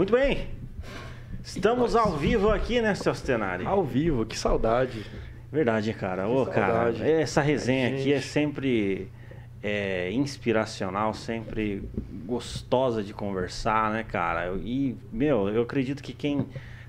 Muito bem. Estamos ao vivo aqui, né, Celso Tenari? Ao vivo, que saudade. Verdade, cara. Ô, cara, saudade. essa resenha Ai, aqui é sempre é, inspiracional, sempre gostosa de conversar, né, cara? E, meu, eu acredito que quem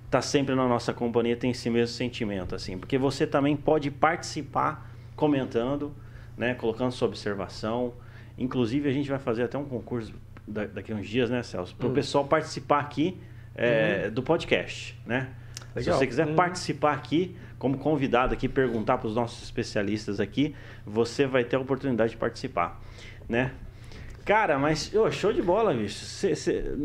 tá sempre na nossa companhia tem esse mesmo sentimento, assim, porque você também pode participar comentando, né, colocando sua observação. Inclusive, a gente vai fazer até um concurso da- daqui a uns dias, né, Celso? Para o Hum. pessoal participar aqui é, do podcast, né? Legal. Se você quiser Uhum. participar aqui, como convidado aqui, perguntar para os nossos especialistas aqui, você vai ter a oportunidade de participar, né? Cara, mas ô, show de bola, bicho. Você-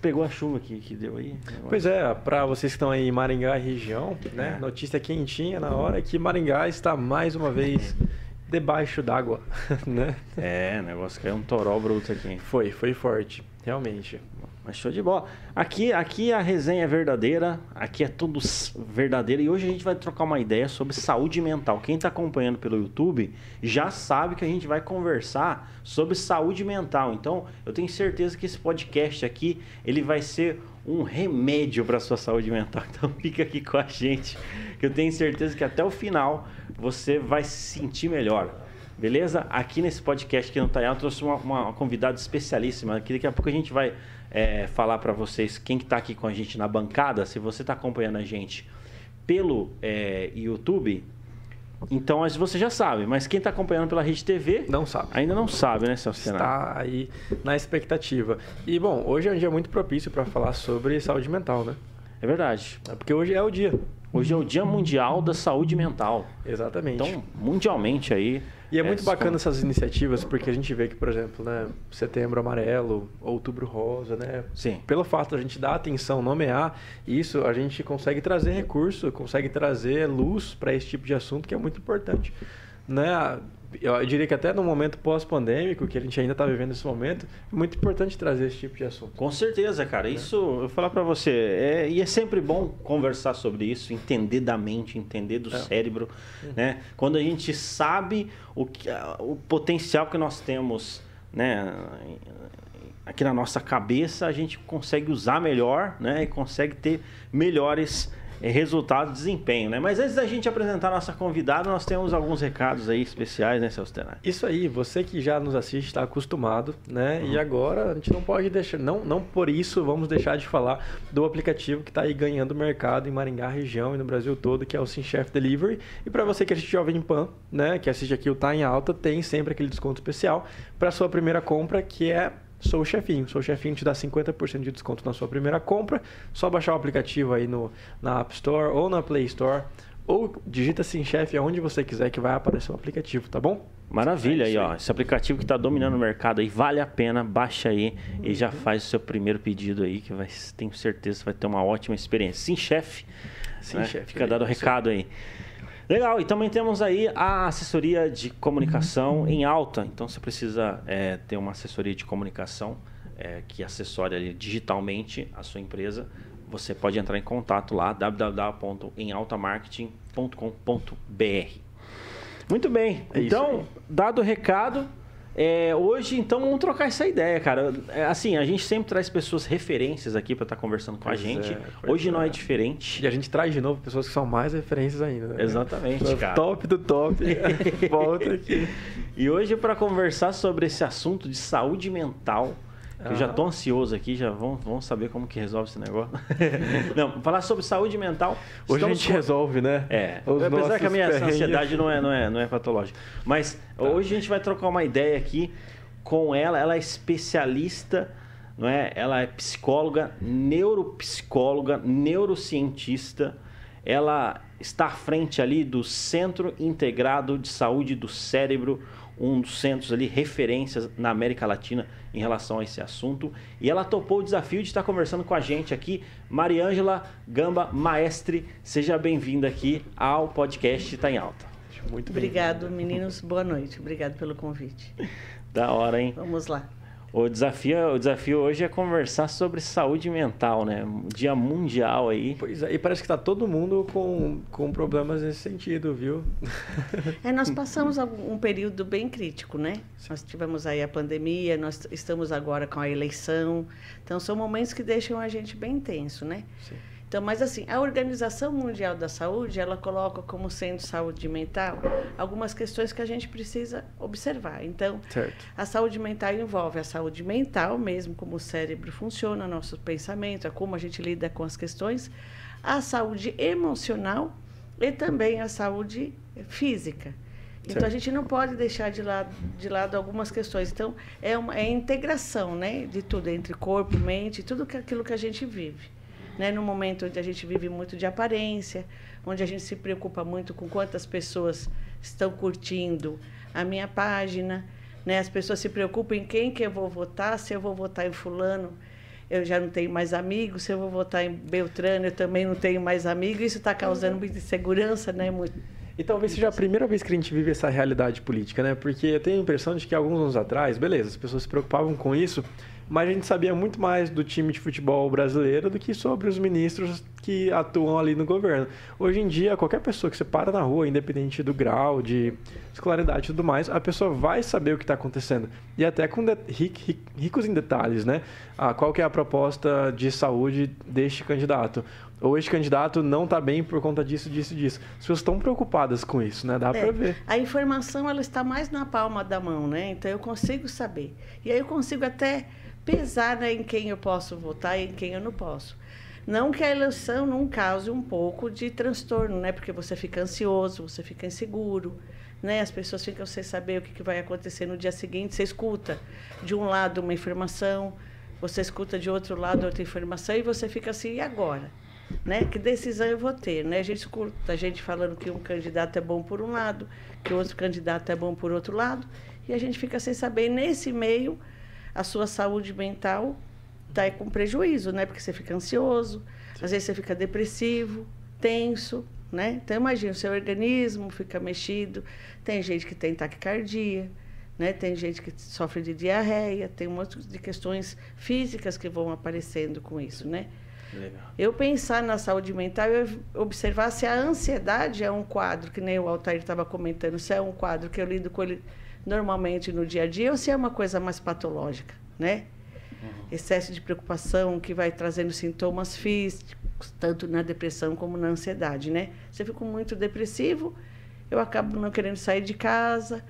pegou a chuva que, que deu aí? Pois é, para vocês que estão aí em Maringá região, né? É. Notícia quentinha na hora que Maringá está mais uma vez debaixo d'água, né? É, negócio caiu um toró bruto aqui. Foi, foi forte, realmente. Mas show de bola. Aqui, aqui a resenha é verdadeira, aqui é tudo verdadeiro e hoje a gente vai trocar uma ideia sobre saúde mental. Quem está acompanhando pelo YouTube já sabe que a gente vai conversar sobre saúde mental. Então, eu tenho certeza que esse podcast aqui, ele vai ser um remédio para sua saúde mental. Então, fica aqui com a gente, que eu tenho certeza que até o final você vai se sentir melhor. Beleza? Aqui nesse podcast aqui no Taial, eu trouxe uma, uma convidada especialíssima. Que daqui a pouco a gente vai é, falar para vocês quem que tá aqui com a gente na bancada. Se você está acompanhando a gente pelo é, YouTube, então você já sabe. Mas quem está acompanhando pela Rede TV Não sabe. ainda não sabe, né, Celso Tenari? Está aí na expectativa. E bom, hoje é um dia muito propício para falar sobre saúde mental, né? É verdade. É Porque hoje é o dia. Hoje é o Dia Mundial da Saúde Mental. Exatamente. Então, mundialmente aí. E é muito só- bacana essas iniciativas, porque a gente vê que, por exemplo, né, setembro amarelo, outubro rosa, né? Sim. Pelo fato de a gente dar atenção, nomear isso, a gente consegue trazer recurso, consegue trazer luz para esse tipo de assunto que é muito importante. Né? Eu diria que até no momento pós-pandêmico, que a gente ainda está vivendo esse momento, é muito importante trazer esse tipo de assunto. Com certeza, cara. Isso, eu vou falar pra você, é, e é sempre bom conversar sobre isso, entender da mente, entender do É. cérebro, né? Quando a gente sabe o, que, o potencial que nós temos, né? Aqui na nossa cabeça, a gente consegue usar melhor, né? E consegue ter melhores eh, resultados, desempenho, né? Mas antes da gente apresentar a nossa convidada, nós temos alguns recados aí especiais, né, Celso Tenari? Isso aí, você que já nos assiste está acostumado, né? Uhum. E agora a gente não pode deixar, não, não por isso vamos deixar de falar do aplicativo que está aí ganhando mercado em Maringá região e no Brasil todo, que é o Sim Chef Delivery. E para você que assiste Jovem Pan, né? Que assiste aqui o Tá em Alta, tem sempre aquele desconto especial para sua primeira compra, que é Sou o Chefinho. Sou o Chefinho te dá 50% de desconto na sua primeira compra. Só baixar o aplicativo aí no, na App Store ou na Play Store. Ou digita Sim Chef aonde você quiser que vai aparecer o aplicativo, tá bom? Maravilha É aí, ó. Esse aplicativo que está dominando o mercado aí, vale a pena, baixa aí e já faz o seu primeiro pedido aí, que vai, tenho certeza vai ter uma ótima experiência. Sim, chefe. Sim, né? chefe. Fica dado o recado aí. Legal, e também temos aí a assessoria de comunicação em alta. Então, você precisa é, ter uma assessoria de comunicação é, que assessore digitalmente a sua empresa. Você pode entrar em contato lá, www.emaltamarketing.com.br. Muito bem. É então, dado o recado, é, hoje então vamos trocar essa ideia, cara. É, assim, a gente sempre traz pessoas referências aqui para estar conversando com Pois a gente. é, hoje não é é. diferente. E a gente traz de novo pessoas que são mais referências ainda. Né? Exatamente, cara. Top do top. Volta aqui. E hoje para conversar sobre esse assunto de saúde mental, eu já tô ansioso aqui, já vamos, vamos saber como que resolve esse negócio. não, falar sobre saúde mental. Hoje a gente com- resolve, né? É, Os apesar que a minha ansiedade não é, não, é, não é patológica. Mas Tá. hoje a gente vai trocar uma ideia aqui com ela. Ela é especialista, não é? Ela é psicóloga, neuropsicóloga, neurocientista. Ela está à frente ali do Centro Integrado de Saúde do Cérebro, um dos centros ali referências na América Latina em relação a esse assunto. E ela topou o desafio de estar conversando com a gente aqui, Mariângela Gamba Maestre. Seja bem-vinda aqui ao podcast Tá em Alta. Muito. Obrigado, meninos. Boa noite. Obrigado pelo convite. Da hora, hein? Vamos lá. O desafio, o desafio hoje é conversar sobre saúde mental, né? Dia mundial aí. Pois é, e parece que está todo mundo com, com problemas nesse sentido, viu? É, nós passamos um período bem crítico, né? Sim. Nós tivemos aí a pandemia, nós estamos agora com a eleição. Então, são momentos que deixam a gente bem tenso, né? Sim. Então, mas assim, a Organização Mundial da Saúde, ela coloca como sendo saúde mental algumas questões que a gente precisa observar. Então, certo. a saúde mental envolve a saúde mental mesmo, como o cérebro funciona, nosso pensamento, como a gente lida com as questões, a saúde emocional e também a saúde física. Então certo. a gente não pode deixar de lado, de lado algumas questões. Então é uma é integração, né, de tudo entre corpo, mente, tudo aquilo que a gente vive né, no momento onde a gente vive muito de aparência, onde a gente se preocupa muito com quantas pessoas estão curtindo a minha página, né? As pessoas se preocupam em quem que eu vou votar, se eu vou votar em fulano, eu já não tenho mais amigos, se eu vou votar em Beltrano, eu também não tenho mais amigos, isso está causando muita insegurança, né? Muito, e talvez seja a primeira vez que a gente vive essa realidade política, né? Porque eu tenho a impressão de que alguns anos atrás, beleza, as pessoas se preocupavam com isso, mas a gente sabia muito mais do time de futebol brasileiro do que sobre os ministros que atuam ali no governo. Hoje em dia, qualquer pessoa que você para na rua, independente do grau de escolaridade e tudo mais, a pessoa vai saber o que está acontecendo. E até com ricos em detalhes, né? Ah, qual que é a proposta de saúde deste candidato? Ou este candidato não está bem por conta disso, disso, disso. As pessoas estão preocupadas com isso, né? Dá é, para ver. A informação ela está mais na palma da mão, né? Então eu consigo saber. E aí eu consigo até pesar né, em quem eu posso votar e em quem eu não posso. Não que a eleição não cause um pouco de transtorno, né? Porque você fica ansioso, você fica inseguro, né? As pessoas ficam sem saber o que vai acontecer no dia seguinte. Você escuta de um lado uma informação, você escuta de outro lado outra informação e você fica assim, e agora? Né? Que decisão eu vou ter? Né? A gente escuta a gente falando que um candidato é bom por um lado, que outro candidato é bom por outro lado, e a gente fica sem saber. nesse meio, a sua saúde mental está com prejuízo, né? Porque você fica ansioso, Sim. às vezes você fica depressivo, tenso, né? Então imagina, o seu organismo fica mexido, tem gente que tem taquicardia, né? Tem gente que sofre de diarreia, tem um monte de questões físicas que vão aparecendo com isso, né? Legal. Eu pensar na saúde mental e observar se a ansiedade é um quadro, que nem o Altair estava comentando, se é um quadro que eu lido com ele normalmente no dia a dia ou se é uma coisa mais patológica, né? Uhum. Excesso de preocupação que vai trazendo sintomas físicos, tanto na depressão como na ansiedade, né? Se eu fico muito depressivo, eu acabo não querendo sair de casa,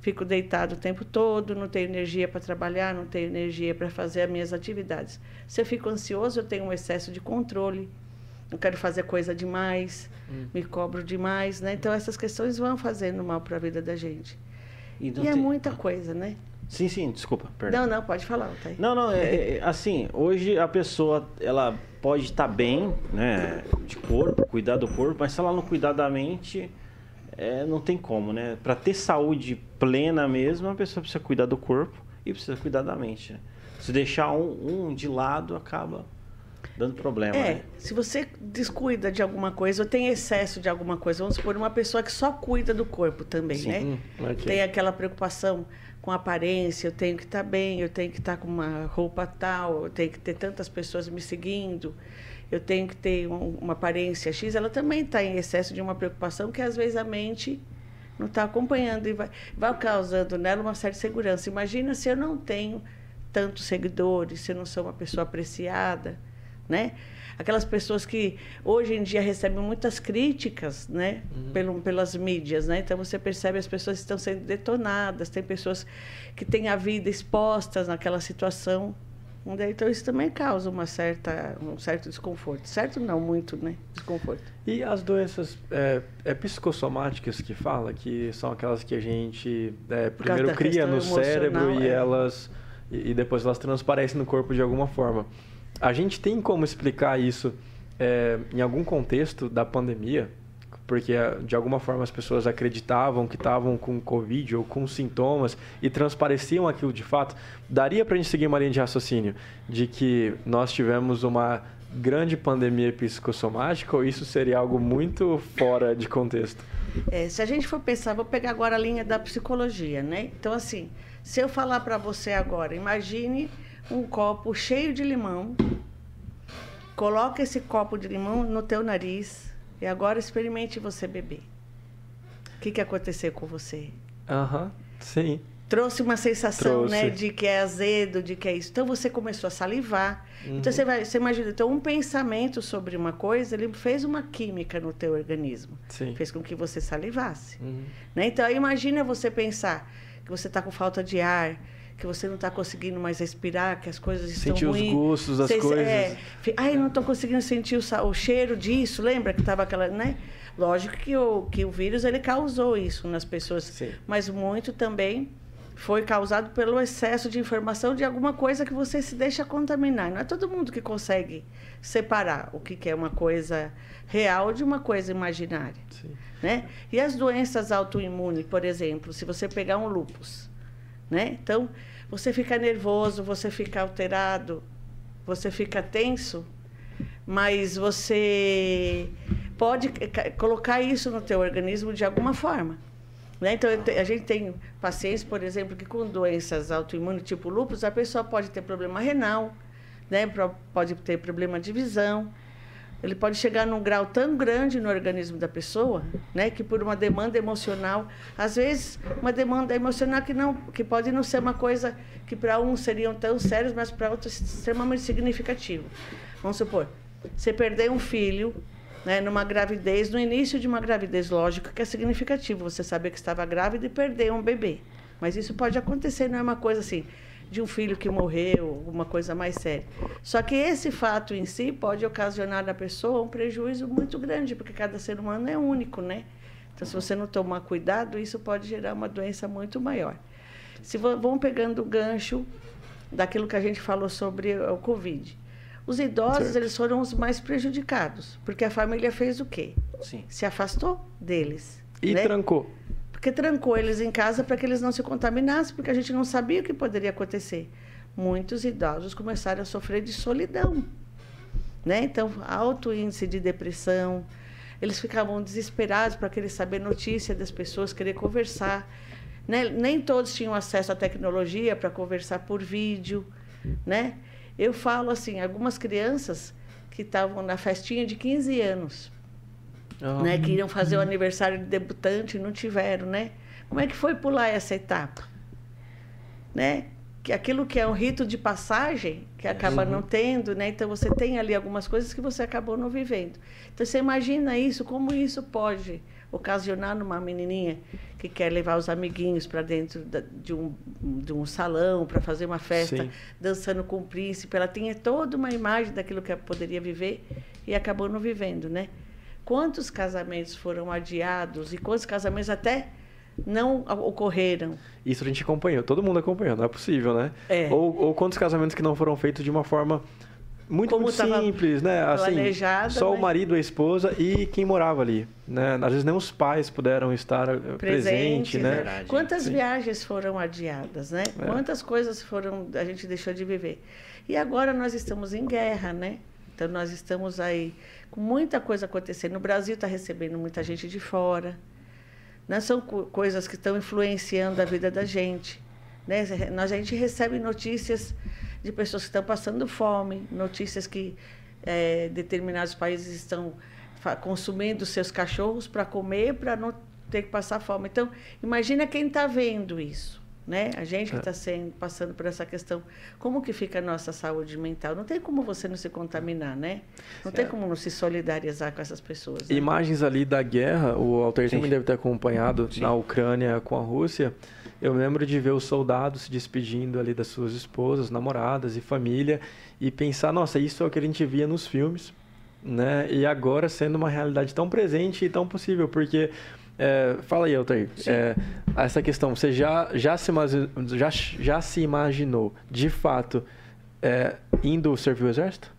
fico deitado o tempo todo, não tenho energia para trabalhar, não tenho energia para fazer as minhas atividades. Se eu fico ansioso, eu tenho um excesso de controle, não quero fazer coisa demais, hum. me cobro demais, né? Então essas questões vão fazendo mal para a vida da gente. E, e é muita coisa, né? Sim, sim, desculpa, perdão. Não, não, pode falar. Tá não, não, é, é, assim, hoje a pessoa, ela pode estar bem, né, de corpo, cuidar do corpo, mas se ela não cuidar da mente, é, não tem como, né? Para ter saúde plena mesmo, a pessoa precisa cuidar do corpo e precisa cuidar da mente. Né? Se deixar um, um de lado, acaba dando problema. É, né? se você descuida de alguma coisa ou tem excesso de alguma coisa, vamos supor uma pessoa que só cuida do corpo também, Sim. né? Hum, okay. Tem aquela preocupação com aparência, eu tenho que estar tá bem, eu tenho que estar tá com uma roupa tal, eu tenho que ter tantas pessoas me seguindo, eu tenho que ter um, uma aparência X, ela também está em excesso de uma preocupação que às vezes a mente não está acompanhando e vai, vai causando nela uma certa segurança. Imagina se eu não tenho tantos seguidores, se eu não sou uma pessoa apreciada, né? Aquelas pessoas que hoje em dia recebem muitas críticas, né? Uhum. Pelo, pelas mídias, né? Então você percebe as pessoas estão sendo detonadas, tem pessoas que têm a vida expostas naquela situação. Né? Então isso também causa uma certa, um certo desconforto. Certo não, muito, né? Desconforto. E as doenças é, é psicossomáticas que fala, que são aquelas que a gente é, primeiro cria no cérebro e é. elas e, e depois elas transparecem no corpo de alguma forma. A gente tem como explicar isso é, em algum contexto da pandemia? Porque de alguma forma as pessoas acreditavam que estavam com Covid ou com sintomas e transpareciam aquilo de fato. Daria para a gente seguir uma linha de raciocínio de que nós tivemos uma grande pandemia psicossomática ou isso seria algo muito fora de contexto? É, se a gente for pensar, vou pegar agora a linha da psicologia, né? Então, assim, Se eu falar para você agora, imagine um copo cheio de limão, coloca esse copo de limão no teu nariz e agora experimente você beber. O que, que aconteceu com você? Aham, sim. Trouxe uma sensação, Trouxe. né, de que é azedo, de que é isso. Então você começou a salivar. Uhum. Então você vai, você imagina, então um pensamento sobre uma coisa, ele fez uma química no teu organismo, Sim. fez com que você salivasse. Uhum. Né? Então, imagina você pensar que você está com falta de ar, que você não está conseguindo mais respirar, que as coisas estão Sentir os ruins. gostos das Você- coisas. É, ai, não estou conseguindo sentir o, o cheiro disso. Lembra que estava aquela, né? Lógico que o, que o vírus ele causou isso nas pessoas, Sim. mas muito também foi causado pelo excesso de informação de alguma coisa que você se deixa contaminar. Não é todo mundo que consegue separar o que que é uma coisa real de uma coisa imaginária Sim. né? E as doenças autoimunes, por exemplo, se você pegar um lúpus, né? Então, você fica nervoso, você fica alterado, você fica tenso, mas você pode ca- colocar isso no teu organismo de alguma forma. Né? Então, a gente tem pacientes, por exemplo, que com doenças autoimunes, tipo lúpus, a pessoa pode ter problema renal, né? Pode ter problema de visão, ele pode chegar num grau tão grande no organismo da pessoa, né, que por uma demanda emocional, às vezes uma demanda emocional que não, que pode não ser uma coisa que para uns seriam tão sérios, mas para outros extremamente significativo. Vamos supor, você perder um filho, né, numa gravidez, no início de uma gravidez, lógico que é significativo você saber que estava grávida e perder um bebê. Mas isso pode acontecer, não é uma coisa assim de um filho que morreu, alguma coisa mais séria. Só que esse fato em si pode ocasionar na pessoa um prejuízo muito grande, porque cada ser humano é único, né? Então, se você não tomar cuidado, isso pode gerar uma doença muito maior. Se vão pegando o gancho daquilo que a gente falou sobre o Covid. Os idosos, Certo. eles foram os mais prejudicados, porque a família fez o quê? Sim. Se afastou deles. E né? trancou. Porque trancou eles em casa para que eles não se contaminassem, porque a gente não sabia o que poderia acontecer. Muitos idosos começaram a sofrer de solidão. Né? Então, alto índice de depressão. Eles ficavam desesperados para querer saber notícia das pessoas, querer conversar. Né? Nem todos tinham acesso à tecnologia para conversar por vídeo. Né? Eu falo assim, algumas crianças que estavam na festinha de 15 anos, Né, que iriam fazer o aniversário de debutante e não tiveram, né? Como é que foi pular essa etapa? Né? Que aquilo que é um rito de passagem, que acaba não tendo, né? Então você tem ali algumas coisas que você acabou não vivendo. Então você imagina isso, como isso pode ocasionar numa menininha que quer levar os amiguinhos para dentro da- de, um, de um salão para fazer uma festa, Sim. dançando com o príncipe. Ela tinha toda uma imagem daquilo que ela poderia viver e acabou não vivendo, né? Quantos casamentos foram adiados e quantos casamentos até não ocorreram? Isso a gente acompanhou, todo mundo acompanhou, não é possível, né? É. Ou, ou quantos casamentos que não foram feitos de uma forma muito, Como muito simples, né? Assim, planejada, só né? o marido, a esposa e quem morava ali, né? Às vezes nem os pais puderam estar eh, presente, né? Verdade. Quantas Sim. viagens foram adiadas, né? É. Quantas coisas foram a gente deixou de viver. E agora nós estamos em guerra, né? Então nós estamos aí com muita coisa acontecendo. No Brasil está recebendo muita gente de fora. Né? São co- coisas que estão influenciando a vida da gente. Né? Nós, a gente recebe notícias de pessoas que estão passando fome, notícias que eh, determinados países estão consumindo seus cachorros para comer, para não ter que passar fome. Então, imagina quem está vendo isso. Né? A gente que É. está sendo passando por essa questão, como que fica a nossa saúde mental? Não tem como você não se contaminar, né? Não tem É. como não se solidarizar com essas pessoas. né? Imagens ali da guerra, o Sim. também deve ter acompanhado Sim. na Ucrânia com a Rússia. Eu lembro de ver os soldados se despedindo ali das suas esposas, namoradas e família e pensar, nossa, isso é o que a gente via nos filmes, né? E agora sendo uma realidade tão presente e tão possível, porque é, fala aí, Altair, é, essa questão, você já já se já, já se imaginou de fato é, indo servir o exército?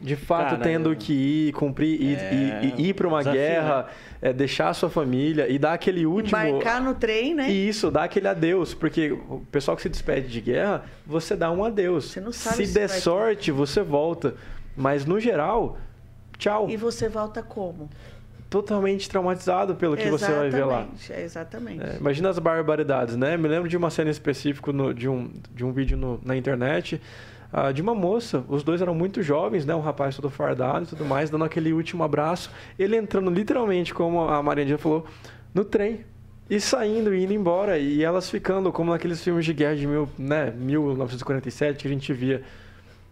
De fato, Cara, tendo eu- que ir, cumprir, ir, É, ir, para uma desafio, guerra, é, deixar a sua família e dar aquele último. Embarcar no trem, né? E isso, dar aquele adeus, porque o pessoal que se despede de guerra, você dá um adeus. Você não sabe se se der vai ter. sorte, você volta. Mas no geral, tchau. E você volta como? Totalmente traumatizado pelo que você vai ver lá. Exatamente. É, imagina as barbaridades, né? Me lembro de uma cena específica no, de, um, de um vídeo no, na internet uh, de uma moça. Os dois eram muito jovens, né? Um rapaz todo fardado e tudo mais, dando aquele último abraço. Ele entrando literalmente, como a Maria falou, no trem. E saindo e indo embora. E elas ficando como naqueles filmes de guerra de mil, né, 1947 que a gente via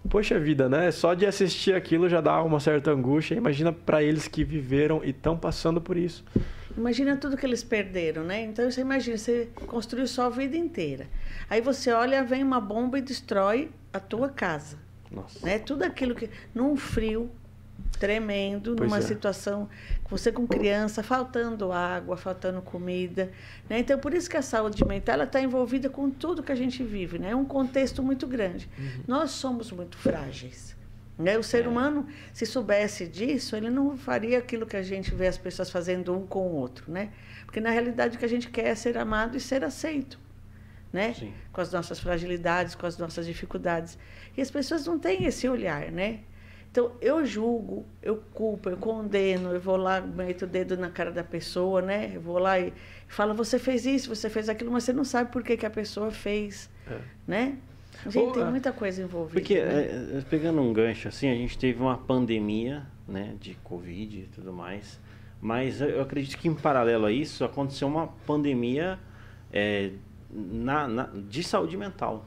Poxa vida, né? Só de assistir aquilo já dá uma certa angústia. Imagina para eles que viveram e estão passando por isso. Imagina tudo que eles perderam, né? Então você imagina, você construiu sua vida inteira. Aí você olha, vem uma bomba e destrói a tua casa. Nossa. Né? Tudo aquilo que. Num frio, tremendo, pois numa é. situação, você com criança, faltando água, faltando comida. Né? Então, por isso que a saúde mental está envolvida com tudo que a gente vive. Né? É um contexto muito grande. Uhum. Nós somos muito frágeis. Né? O ser é. humano, se soubesse disso, ele não faria aquilo que a gente vê as pessoas fazendo um com o outro. Né? Porque, na realidade, o que a gente quer é ser amado e ser aceito. Né? Com as nossas fragilidades, com as nossas dificuldades. E as pessoas não têm esse olhar, né? Então, eu julgo, eu culpo, eu condeno, eu vou lá, meto o dedo na cara da pessoa, né? Eu vou lá e falo, você fez isso, você fez aquilo, mas você não sabe por que, que a pessoa fez, é. né? Gente, tem muita coisa envolvida. Porque, né? é, é, pegando um gancho assim, a gente teve uma pandemia, né, de Covid e tudo mais, mas eu acredito que em paralelo a isso, aconteceu uma pandemia é, na, na, de saúde mental,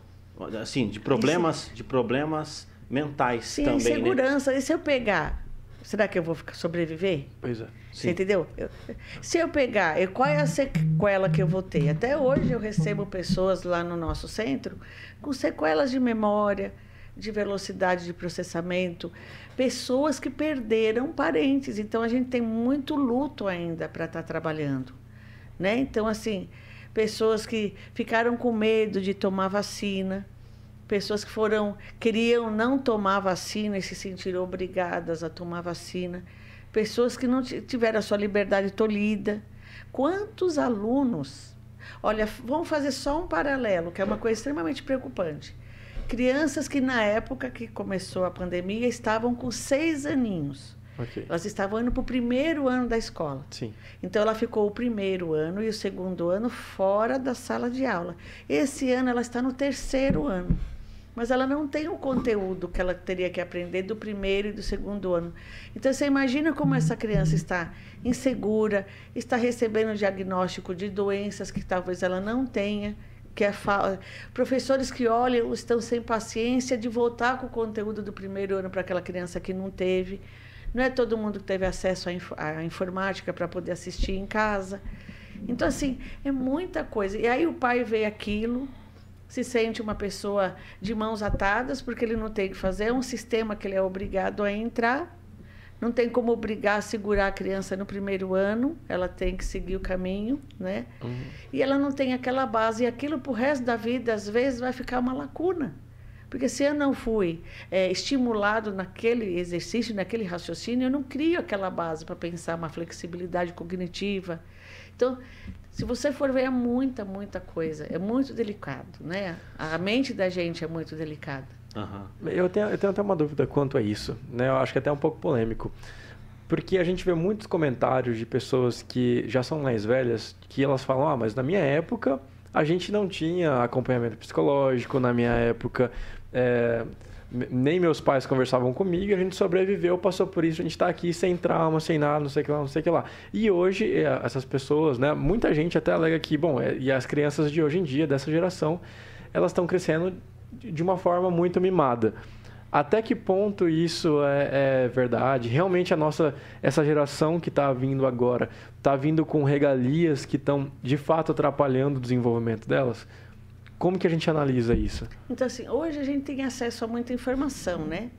assim, de problemas, de problemas mentais Sim, também. Sim, né? segurança. Né? E se eu pegar, será que eu vou sobreviver? Pois é. Você entendeu? Eu, se eu pegar, eu, qual é a sequela que eu vou ter? Até hoje eu recebo pessoas lá no nosso centro com sequelas de memória, de velocidade de processamento, pessoas que perderam parentes. Então a gente tem muito luto ainda para estar tá trabalhando, né? Então assim, pessoas que ficaram com medo de tomar vacina, pessoas que foram queriam não tomar vacina e se sentiram obrigadas a tomar vacina, pessoas que não tiveram a sua liberdade tolhida. Quantos alunos? Olha, vamos fazer só um paralelo, que é uma coisa extremamente preocupante. Crianças que na época que começou a pandemia estavam com seis aninhos. Okay. Elas estavam indo para o primeiro ano da escola. Sim. Então ela ficou o primeiro ano e o segundo ano fora da sala de aula. Esse ano ela está no terceiro ano mas ela não tem o conteúdo que ela teria que aprender do primeiro e do segundo ano. Então você imagina como essa criança está insegura, está recebendo diagnóstico de doenças que talvez ela não tenha, que é fa... professores que olham estão sem paciência de voltar com o conteúdo do primeiro ano para aquela criança que não teve. Não é todo mundo que teve acesso à, inf... à informática para poder assistir em casa. Então assim, é muita coisa. E aí o pai vê aquilo, se sente uma pessoa de mãos atadas porque ele não tem que fazer, é um sistema que ele é obrigado a entrar. Não tem como obrigar a segurar a criança no primeiro ano, ela tem que seguir o caminho, né? Uhum. E ela não tem aquela base, e aquilo para o resto da vida, às vezes, vai ficar uma lacuna. Porque se eu não fui é, estimulado naquele exercício, naquele raciocínio, eu não crio aquela base para pensar uma flexibilidade cognitiva. Então, se você for ver, é muita, muita coisa. É muito delicado, né? A mente da gente é muito delicada. Uhum. Eu, tenho, eu tenho até uma dúvida quanto a isso, né? Eu acho que é até um pouco polêmico. Porque a gente vê muitos comentários de pessoas que já são mais velhas, que elas falam, ah, mas na minha época a gente não tinha acompanhamento psicológico, na minha época... É, nem meus pais conversavam comigo, a gente sobreviveu, passou por isso, a gente está aqui sem trauma, sem nada, não sei o que lá, não sei o que lá. E hoje, é, essas pessoas, né, muita gente até alega que, bom, é, e as crianças de hoje em dia, dessa geração, elas estão crescendo de uma forma muito mimada. Até que ponto isso é, é verdade? Realmente a nossa, essa geração que está vindo agora, está vindo com regalias que estão de fato atrapalhando o desenvolvimento delas? Como que a gente analisa isso? Então, assim, hoje a gente tem acesso a muita informação, né?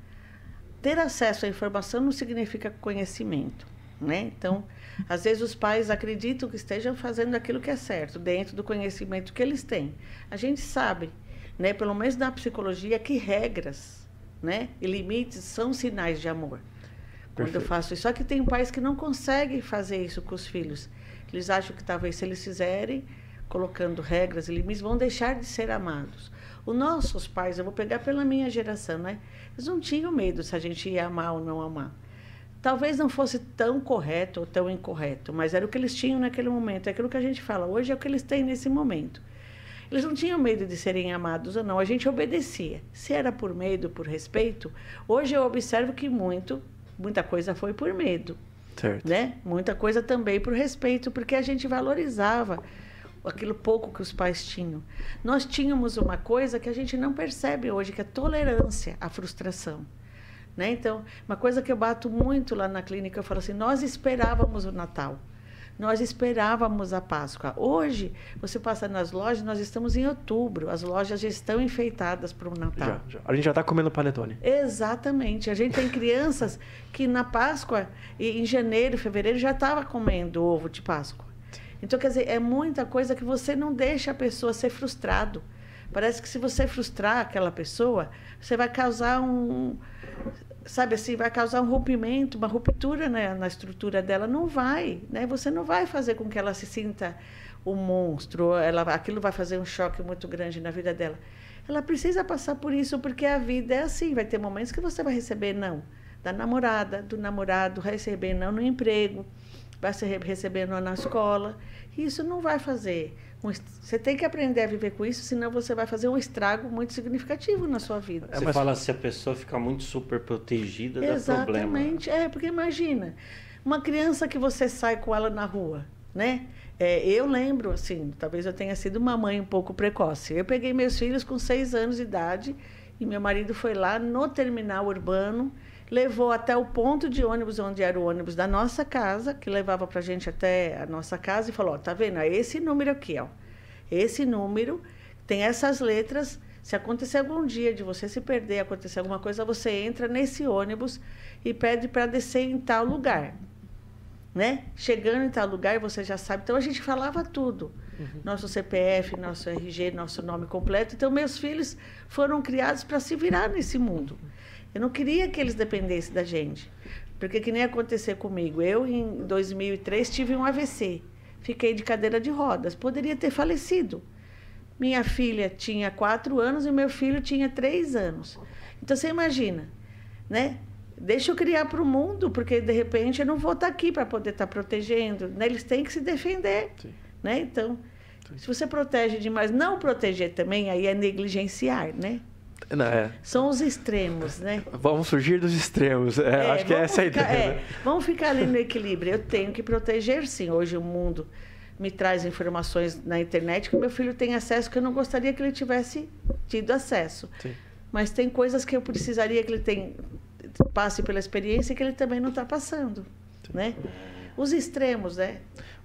Ter acesso à informação não significa conhecimento, né? Então, às vezes os pais acreditam que estejam fazendo aquilo que é certo, dentro do conhecimento que eles têm. A gente sabe, né, pelo menos na psicologia, que regras, né, e limites são sinais de amor. Quando Perfeito. eu faço isso, só que tem pais que não conseguem fazer isso com os filhos. Eles acham que talvez se eles fizerem, colocando regras e limites, vão deixar de ser amados. Os nossos pais, eu vou pegar pela minha geração, né? Eles não tinham medo se a gente ia amar ou não amar. Talvez não fosse tão correto ou tão incorreto, mas era o que eles tinham naquele momento. É aquilo que a gente fala, hoje é o que eles têm nesse momento. Eles não tinham medo de serem amados ou não, a gente obedecia. Se era por medo, por respeito, hoje eu observo que muito, muita coisa foi por medo. Certo. Né? Muita coisa também por respeito, porque a gente valorizava aquilo pouco que os pais tinham. Nós tínhamos uma coisa que a gente não percebe hoje, que é tolerância à frustração. Né? Então, uma coisa que eu bato muito lá na clínica, eu falo assim, nós esperávamos o Natal. Nós esperávamos a Páscoa. Hoje, você passa nas lojas, nós estamos em outubro. As lojas já estão enfeitadas para o Natal. Já, já. A gente já está comendo panetone. Exatamente. A gente tem crianças que na Páscoa, e em janeiro, fevereiro, já estava comendo ovo de Páscoa. Então, quer dizer, é muita coisa que você não deixa a pessoa ser frustrado. Parece que se você frustrar aquela pessoa, você vai causar um, sabe assim, vai causar um rompimento, uma ruptura né, na estrutura dela. Não vai, né? Você não vai fazer com que ela se sinta um monstro, ela, aquilo vai fazer um choque muito grande na vida dela. Ela precisa passar por isso, porque a vida é assim, vai ter momentos que você vai receber não da namorada, do namorado, receber não no emprego, vai receber não na escola. Isso não vai fazer você tem que aprender a viver com isso, senão você vai fazer um estrago muito significativo na sua vida. Você é, fala se a pessoa ficar muito super protegida, dá problema. Exatamente, é, porque imagina, uma criança que você sai com ela na rua, né? É, eu lembro, assim, talvez eu tenha sido uma mãe um pouco precoce. Eu peguei meus filhos com seis anos de idade e meu marido foi lá no terminal urbano, levou até o ponto de ônibus, onde era o ônibus da nossa casa, que levava para a gente até a nossa casa, e falou: ó, tá vendo? É esse número aqui, ó. Esse número tem essas letras. Se acontecer algum dia de você se perder, acontecer alguma coisa, você entra nesse ônibus e pede para descer em tal lugar. Né? Chegando em tal lugar, você já sabe. Então a gente falava tudo. Uhum. Nosso CPF, nosso RG, nosso nome completo. Então meus filhos foram criados para se virar nesse mundo. Eu não queria que eles dependessem da gente. Porque que nem aconteceu comigo. Eu, em 2003, tive um AVC. Fiquei de cadeira de rodas. Poderia ter falecido. Minha filha tinha quatro anos e meu filho tinha três anos. Então, você imagina, né? Deixa eu criar para o mundo, porque de repente eu não vou estar aqui para poder estar protegendo. Né? Eles têm que se defender. Sim. Né? Então, Sim. se você protege demais, não proteger também, aí é negligenciar, né? Não, é. São os extremos, né? Vamos fugir dos extremos. É, é, acho que é essa ficar, a ideia. É, né? Vamos ficar ali no equilíbrio. Eu tenho que proteger, sim. Hoje o mundo me traz informações na internet que meu filho tem acesso que eu não gostaria que ele tivesse tido acesso. Sim. Mas tem coisas que eu precisaria que ele tem, passe pela experiência que ele também não está passando, sim. né? Os extremos, né?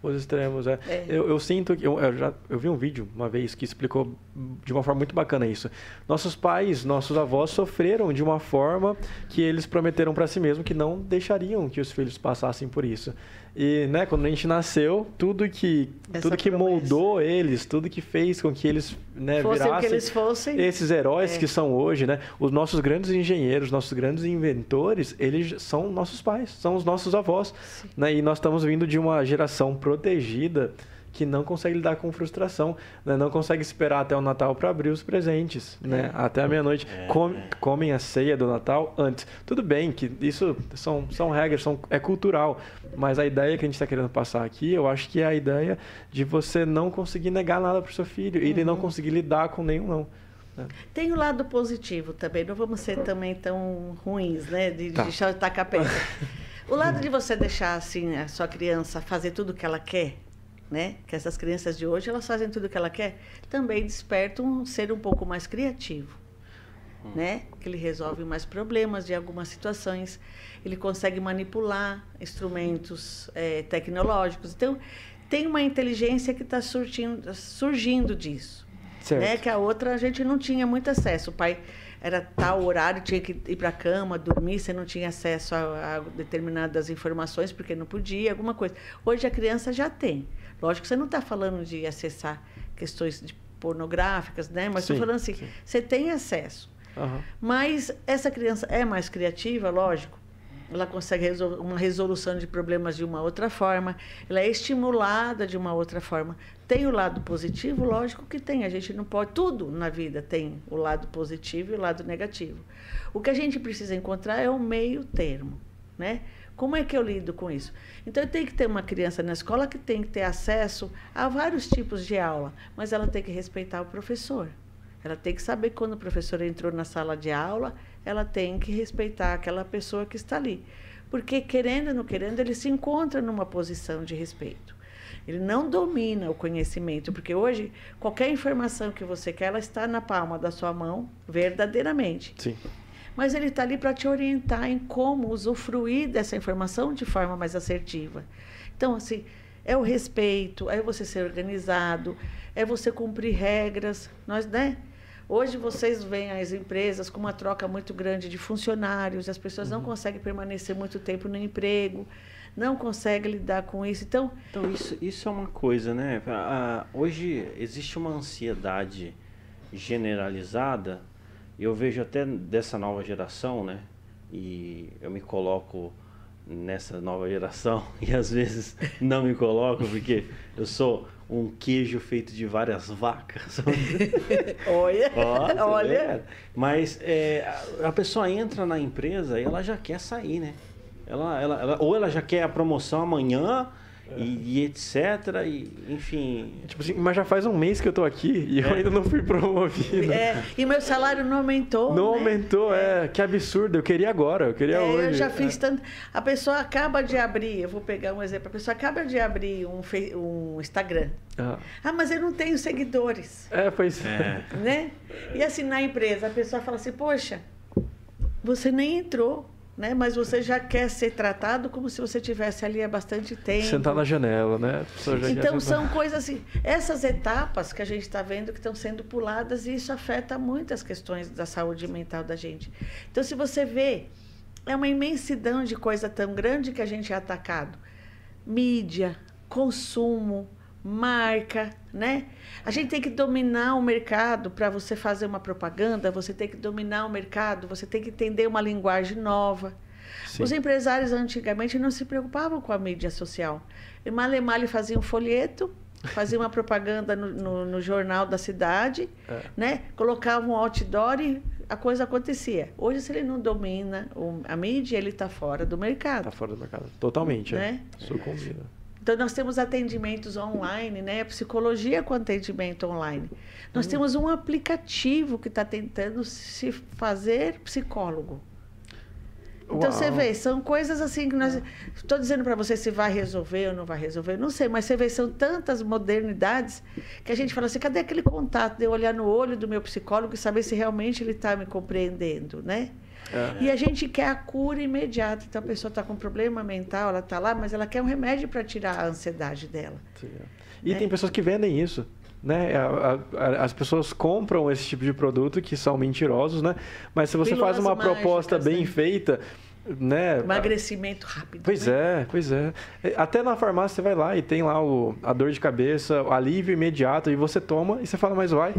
Os extremos, é. é. Eu, eu, sinto que. Eu, eu, já, eu vi um vídeo uma vez que explicou de uma forma muito bacana isso. Nossos pais, nossos avós sofreram de uma forma que eles prometeram para si mesmos que não deixariam que os filhos passassem por isso. E, né, quando a gente nasceu, tudo que, tudo que moldou eles, tudo que fez com que eles né, virassem que eles fossem. esses heróis é. que são hoje, né? Os nossos grandes engenheiros, nossos grandes inventores, eles são nossos pais, são os nossos avós. Né? E nós estamos vindo de uma geração protegida que não consegue lidar com frustração, né? não consegue esperar até o Natal para abrir os presentes, né? É. Até a meia-noite. É. Com, comem a ceia do Natal antes. Tudo bem que isso são, são regras, são, é cultural, mas a ideia que a gente está querendo passar aqui, eu acho que é a ideia de você não conseguir negar nada para o seu filho uhum. e ele não conseguir lidar com nenhum não. Né? Tem o lado positivo também, não vamos ser também tão ruins, né? De, tá. de deixar tacar pedra. O lado de você deixar assim a sua criança fazer tudo o que ela quer, né? Que essas crianças de hoje elas fazem tudo o que ela quer, também desperta um ser um pouco mais criativo, hum. né? Que ele resolve mais problemas de algumas situações, ele consegue manipular instrumentos é, tecnológicos. Então tem uma inteligência que está surgindo, surgindo disso, certo. né? Que a outra a gente não tinha muito acesso. O pai era tal horário, tinha que ir para a cama, dormir, você não tinha acesso a, a, determinadas informações porque não podia, alguma coisa. Hoje a criança já tem. Lógico que você não está falando de acessar questões de pornográficas, né? Mas estou falando assim, sim. você tem acesso. Uhum. Mas essa criança é mais criativa, lógico. Ela consegue resol uma resolução de problemas de uma outra forma. Ela é estimulada de uma outra forma. Tem o lado positivo, lógico que tem. A gente não pode. Tudo na vida tem o lado positivo e o lado negativo. O que a gente precisa encontrar é o meio termo, né? Como é que eu lido com isso? Então, tenho que ter uma criança na escola que tem que ter acesso a vários tipos de aula, mas ela tem que respeitar o professor. Ela tem que saber quando o professor entrou na sala de aula, ela tem que respeitar aquela pessoa que está ali. Porque, querendo ou não querendo, ele se encontra numa posição de respeito. Ele não domina o conhecimento, porque hoje qualquer informação que você quer, ela está na palma da sua mão, verdadeiramente. Sim. Mas ele está ali para te orientar em como usufruir dessa informação de forma mais assertiva. Então, assim, é o respeito, é você ser organizado, é você cumprir regras. Nós, né? Hoje vocês veem as empresas com uma troca muito grande de funcionários, as pessoas não conseguem permanecer muito tempo no emprego, não conseguem lidar com isso. Então, Então, isso, isso é uma coisa, né? Hoje existe uma ansiedade generalizada, eu vejo até dessa nova geração, né? E eu me coloco nessa nova geração, e às vezes não me coloco, porque eu sou um queijo feito de várias vacas. olha, você olha. Mas é, a- a pessoa entra na empresa e ela já quer sair, né? Ela, ela, ela- ou ela já quer a promoção amanhã e, e etc. E, enfim. Tipo assim, mas já faz um mês que eu tô aqui e eu ainda não fui promovido. É, e meu salário não aumentou. Não né? aumentou, é. Que absurdo. Eu queria agora, eu queria É, hoje. eu já fiz tanto. A pessoa acaba de abrir, eu vou pegar um exemplo, a pessoa acaba de abrir um, fe- um Instagram. Ah. Ah, mas eu não tenho seguidores, É, pois É. né? E assim, na empresa, a pessoa fala assim, poxa, você nem entrou, né? Mas você já quer ser tratado como se você tivesse ali há bastante tempo. Sentar na janela, né? Então, são coisas assim, essas etapas que a gente está vendo que estão sendo puladas e isso afeta muitas questões da saúde mental da gente. Então, se você vê, é uma imensidão de coisa tão grande que a gente é atacado. Mídia, consumo, marca, né? A gente tem que dominar o mercado para você fazer uma propaganda, você tem que dominar o mercado, você tem que entender uma linguagem nova. Sim. Os empresários antigamente não se preocupavam com a mídia social. E mal e mal faziam um folheto, faziam uma propaganda no, no- no jornal da cidade, É. né? colocavam um outdoor e a coisa acontecia. Hoje, se ele não domina a mídia, ele está fora do mercado. Tá fora do mercado. Totalmente, Né? é. Então, nós temos atendimentos online, né? Psicologia com atendimento online. Nós temos um aplicativo que está tentando se fazer psicólogo. Então você Uau. vê, são coisas assim que nós. Estou dizendo para você se vai resolver ou não vai resolver, não sei, mas você vê, são tantas modernidades que a gente fala assim: cadê aquele contato de eu olhar no olho do meu psicólogo e saber se realmente ele está me compreendendo, né? É. E a gente quer a cura imediata. Então a pessoa está com problema mental, ela está lá, mas ela quer um remédio para tirar a ansiedade dela. Sim, é. E né? tem pessoas que vendem isso. Né? A- a- a- As pessoas compram esse tipo de produto que são mentirosos, né? Mas se você faz uma proposta mágicas, bem né? feita, né? Emagrecimento rápido. Pois né? é, pois é. Até na farmácia você vai lá e tem lá o, a dor de cabeça, o alívio imediato, e você toma e você fala, mas vai,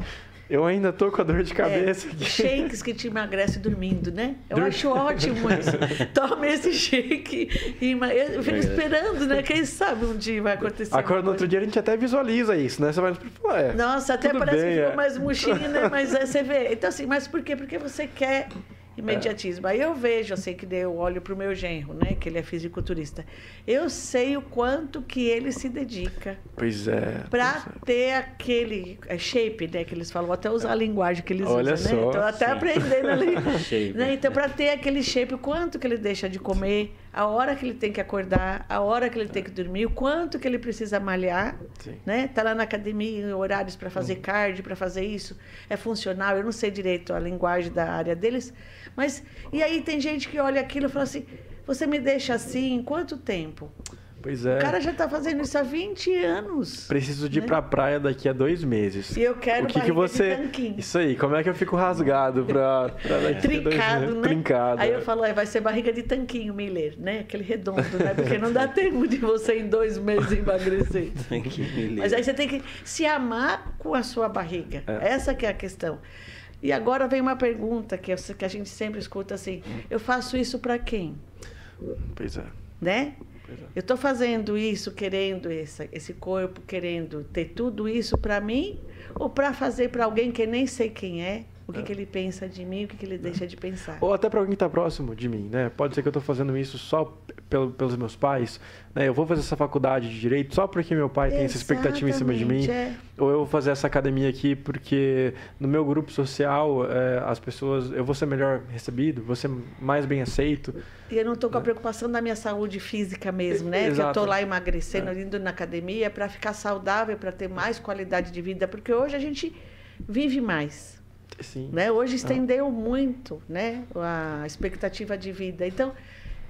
eu ainda tô com a dor de cabeça É, aqui. shakes que te emagrece dormindo, né? Eu Dur- acho ótimo isso. Toma esse shake. E eu fico É. esperando, né? Quem sabe um dia vai acontecer. Agora, no outro dia, a gente até visualiza isso, né? Você vai falar, é. Nossa, até parece bem, que ficou é. mais murchinho, né? Mas é, você vê. Então, assim, mas por quê? Porque você quer imediatismo. Aí eu vejo, assim, que eu olho pro meu genro, né? Que ele é fisiculturista. Eu sei o quanto que ele se dedica Pois é. para é. ter aquele é, shape, né, que eles falam, vou até usar a linguagem que eles Olha usam, só, né? Então até sim. aprendendo ali. Shape. né? Então para ter aquele shape, o quanto que ele deixa de comer, a hora que ele tem que acordar, a hora que ele tem que dormir, o quanto que ele precisa malhar, Sim. né? Tá lá na academia, em horários para fazer Uhum. cardio, para fazer isso, é funcional. Eu não sei direito a linguagem da área deles, mas e aí tem gente que olha aquilo e fala assim: "Você me deixa assim quanto tempo?" Pois é. O cara já está fazendo isso há 20 anos. Preciso de ir né? pra praia daqui a dois meses. E eu quero o que, que você. tanquinho. Isso aí, como é que eu fico rasgado pra, pra daqui a dois Trincado, né? Trincado. Aí é. eu falo, "É, vai ser barriga de tanquinho, Miller, né? Aquele redondo, né? Porque não dá tempo de você em dois meses emagrecer. Ler. Mas aí você tem que se amar com a sua barriga. É. Essa que é a questão. E agora vem uma pergunta que, que a gente sempre escuta assim: eu faço isso para quem? Pois é. Né? Eu estou fazendo isso, querendo esse, esse corpo, querendo ter tudo isso para mim, ou para fazer para alguém que nem sei quem é, o que, É. que ele pensa de mim, o que, que ele deixa de pensar. Ou até para alguém que está próximo de mim, né? Pode ser que eu estou fazendo isso só pelo, pelos meus pais, né? Eu vou fazer essa faculdade de direito só porque meu pai tem essa expectativa em cima de mim. Exatamente, é. Ou eu vou fazer essa academia aqui porque no meu grupo social é, as pessoas eu vou ser melhor recebido, vou ser mais bem aceito. E eu não estou com a preocupação da minha saúde física mesmo, né? Que eu Exato. estou lá emagrecendo, indo na academia para ficar saudável, para ter mais qualidade de vida, porque hoje a gente vive mais. Sim. Né? Hoje estendeu muito né? a expectativa de vida. Então,